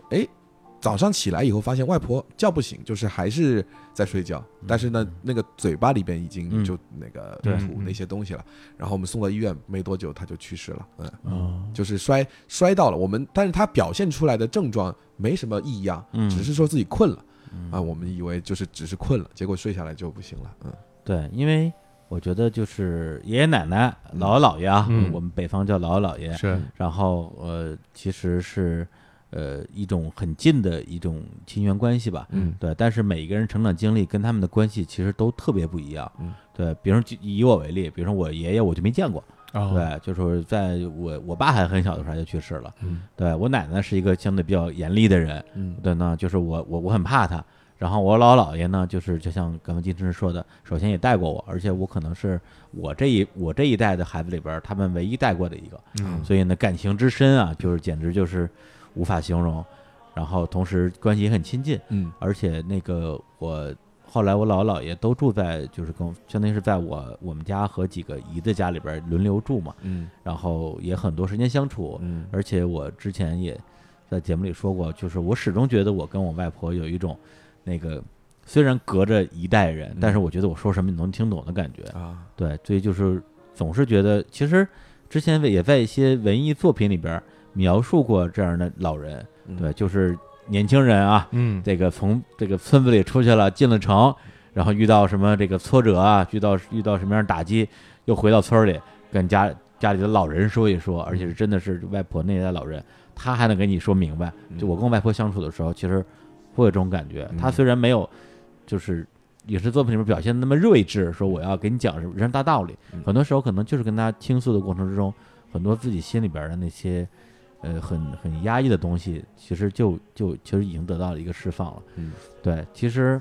早上起来以后发现外婆叫不醒，就是还是在睡觉，但是呢，那个嘴巴里边已经嗯。就那个对吐那些东西了。然后我们送到医院，没多久他就去世了。嗯，哦。就是摔摔到了我们，但是他表现出来的症状没什么异样，嗯。只是说自己困了。嗯。啊。我们以为就是只是困了，结果睡下来就不行了。嗯。对，因为我觉得就是爷爷奶奶、姥姥姥爷啊，嗯。我们北方叫姥姥姥爷，是。然后呃，其实是呃一种很近的一种亲缘关系吧。嗯对，但是每一个人成长经历跟他们的关系其实都特别不一样。嗯，对，比如以我为例，比如说我爷爷我就没见过，哦对，就是在我我爸还很小的时候他就去世了。嗯对我奶奶是一个相对比较严厉的人，嗯对呢，就是我我我很怕他。然后我姥姥爷呢，就是就像刚才金晨说的，首先也带过我，而且我可能是我这一我这一代的孩子里边，他们唯一带过的一个，嗯所以呢，感情之深啊，就是简直就是无法形容。然后同时关系也很亲近，嗯而且那个我后来我姥姥姥爷都住在，就是跟相当于是在我我们家和几个姨的家里边儿轮流住嘛，嗯然后也很多时间相处，嗯而且我之前也在节目里说过，就是我始终觉得我跟我外婆有一种那个虽然隔着一代人，但是我觉得我说什么你能听懂的感觉。啊对，所以就是总是觉得，其实之前也在一些文艺作品里边描述过这样的老人，嗯对，就是年轻人啊，嗯这个从这个村子里出去了，进了城，然后遇到什么这个挫折啊，遇到遇到什么样的打击，又回到村儿里跟家家里的老人说一说，而且是真的是外婆那一代老人，他还能给你说明白。就我跟我外婆相处的时候，其实会有这种感觉。他虽然没有，就是影视作品里面表现的那么睿智，说我要给你讲什么人生大道理，很多时候可能就是跟他倾诉的过程之中，很多自己心里边的那些。呃，很很压抑的东西，其实就就其实已经得到了一个释放了。嗯，对，其实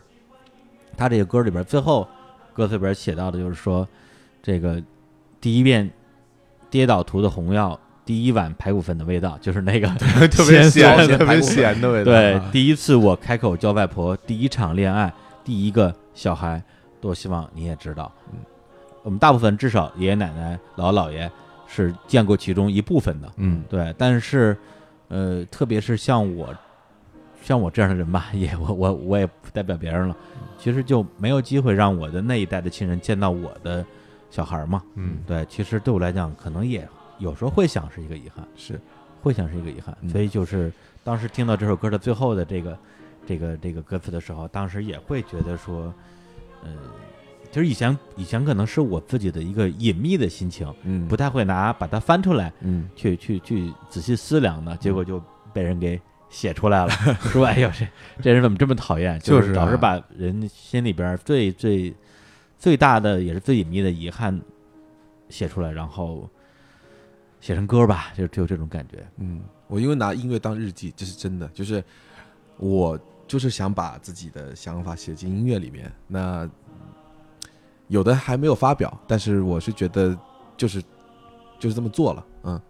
他这个歌里边最后歌词里边写到的就是说，这个第一遍跌倒涂的红药，第一碗排骨粉的味道，就是那个特别鲜咸酸特别咸的味道对啊，第一次我开口叫外婆，第一场恋爱，第一个小孩，多希望你也知道。嗯，我们大部分至少爷爷奶奶、姥姥姥爷是见过其中一部分的。嗯对，但是，呃，特别是像我，像我这样的人吧，也我我我也不代表别人了，其实就没有机会让我的那一代的亲人见到我的小孩儿嘛。嗯对，其实对我来讲，可能也有时候会想是一个遗憾，是会想是一个遗憾。嗯所以就是当时听到这首歌的最后的这个这个这个歌词的时候，当时也会觉得说，呃，其实以前以前可能是我自己的一个隐秘的心情，嗯不太会拿把它翻出来。嗯去去去仔细思量的，结果就被人给写出来了，说哎呦这这人怎么这么讨厌？就是啊老是把人心里边最最最大的也是最隐秘的遗憾写出来，然后写成歌吧，就只有这种感觉。嗯，我因为拿音乐当日记，这是真的，就是我就是想把自己的想法写进音乐里面。那嗯有的还没有发表，但是我是觉得就是就是这么做了，嗯，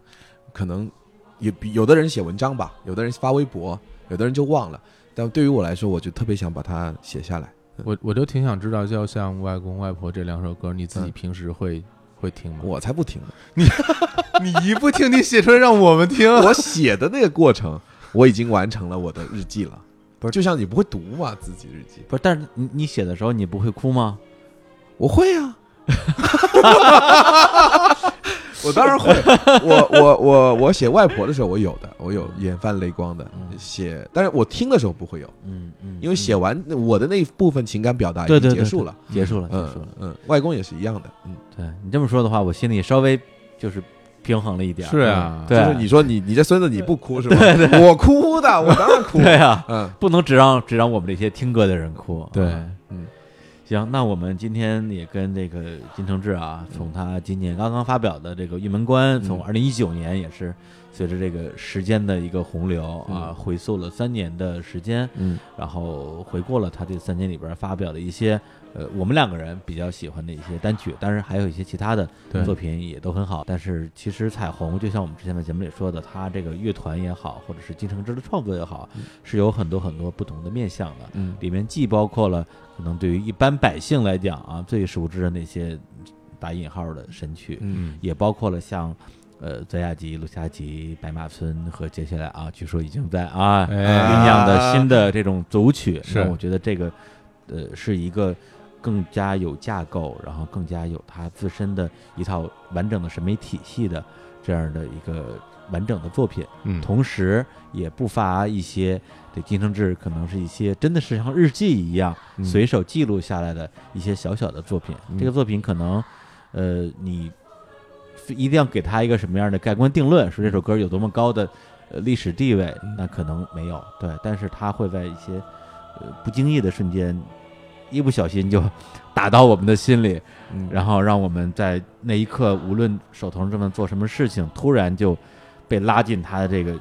可能也比有的人写文章吧，有的人发微博，有的人就忘了。但对于我来说，我就特别想把它写下来。我我就挺想知道，就像外公外婆这两首歌，你自己嗯平时会会听吗？我才不听呢！你一不听，你写出来让我们听。我写的那个过程，我已经完成了我的日记了。不是，就像你不会读嘛，自己日记。不是，但是你你写的时候你不会哭吗？我会啊，我当然会。我我我我写外婆的时候，我有的，我有眼泛泪光的写，但是我听的时候不会有，嗯嗯，因为写完我的那部分情感表达已经结束了。结束了，结嗯束了。嗯，外公也是一样的。嗯，对你这么说的话，我心里稍微就是平衡了一点儿。是啊对，就是你说你你这孙子你不哭是吧？我哭的，我当然哭。对呀，嗯，不能只让只让我们这些听歌的人哭。对啊嗯，行，那我们今天也跟这个金承志啊，从他今年刚刚发表的这个《玉门关》，从二零一九年也是随着这个时间的一个洪流啊，回溯了三年的时间，嗯，然后回顾了他这三年里边发表的一些呃我们两个人比较喜欢的一些单曲，当然还有一些其他的作品也都很好。但是其实彩虹就像我们之前的节目里说的，他这个乐团也好，或者是金承志的创作也好，是有很多很多不同的面向的。嗯里面既包括了可能对于一般百姓来讲啊最熟知的那些打引号的神曲，嗯。也包括了像呃泽雅集、陆下集、白马村和接下来啊，据说已经在啊哎。酝酿的新的这种组曲。是。那我觉得这个呃是一个更加有架构，然后更加有它自身的一套完整的审美体系的这样的一个完整的作品。嗯，同时也不乏一些对金承志可能是一些真的是像日记一样嗯随手记录下来的一些小小的作品。嗯这个作品可能，呃，你一定要给他一个什么样的盖棺定论，说这首歌有多么高的呃历史地位，嗯那可能没有。对，但是他会在一些呃不经意的瞬间，一不小心就打到我们的心里，嗯然后让我们在那一刻，无论手头上正在做什么事情，突然就被拉进他的这个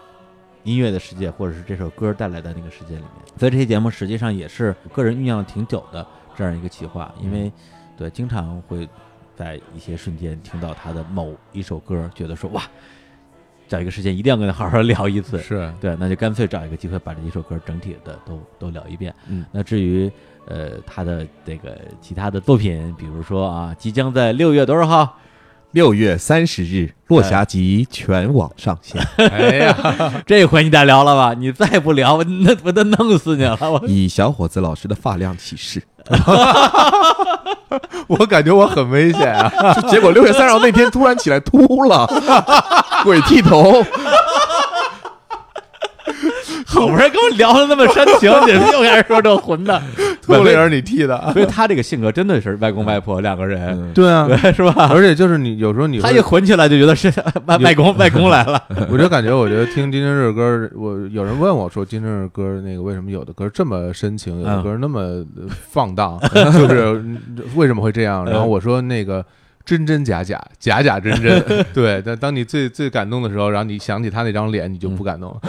音乐的世界，或者是这首歌带来的那个世界里面。所以这些节目实际上也是个人酝酿了挺久的这样一个企划，因为对经常会在一些瞬间听到他的某一首歌，觉得说哇，找一个时间一定要跟他好好聊一次。是对，那就干脆找一个机会把这一首歌整体的都都聊一遍。嗯，那至于呃他的这个其他的作品，比如说啊，即将在六月多少号？六月三十日，《落霞集》全网上线，哎呀，这回你得聊了吧？你再不聊，我那我都弄死你了！我以小伙子老师的发量起誓。我感觉我很危险啊！结果六月三十号那天突然起来秃了，鬼剃头。好不容易跟我聊的那么煽情，你又开始说这混的。秃了也是你替的，所以他这个性格真的是外公外婆两个人，对啊，对 是吧？而且就是你有时候你他一混起来就觉得是外外公外公来了。我就感觉，我觉得听金正日歌，我有人问我说，金正日歌那个为什么有的歌这么深情，有的歌那么呃放荡，就是为什么会这样？然后我说那个真真假假，假假真真，对。但当你最最感动的时候，然后你想起他那张脸，你就不感动了。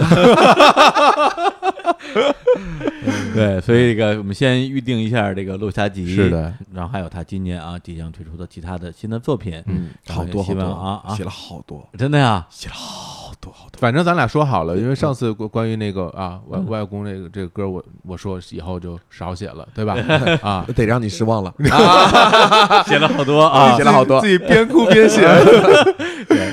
对，所以这个我们先预定一下这个《落霞集》，是的，然后还有他今年啊即将推出的其他的新的作品，嗯，好多好多啊啊。写，了好多，真的呀，写了好多好多。反正咱俩说好了，因为上次关关于那个啊外外公那个这个歌，我我说以后就少写了，对吧？啊，得让你失望了，写了好多啊。写，了好多。自己边哭边写，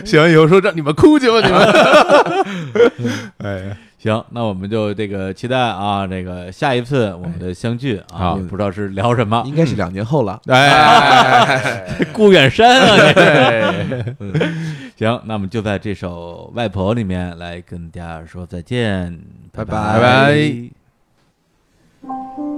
写完以后说让你们哭去吧，你们。哎，行，那我们就这个期待啊，这个下一次我们的相聚啊，好不知道是聊什么，应该是两年后了。哎，顾远山啊，行，那我们就在这首《外婆》里面来跟大家说再见，拜拜。拜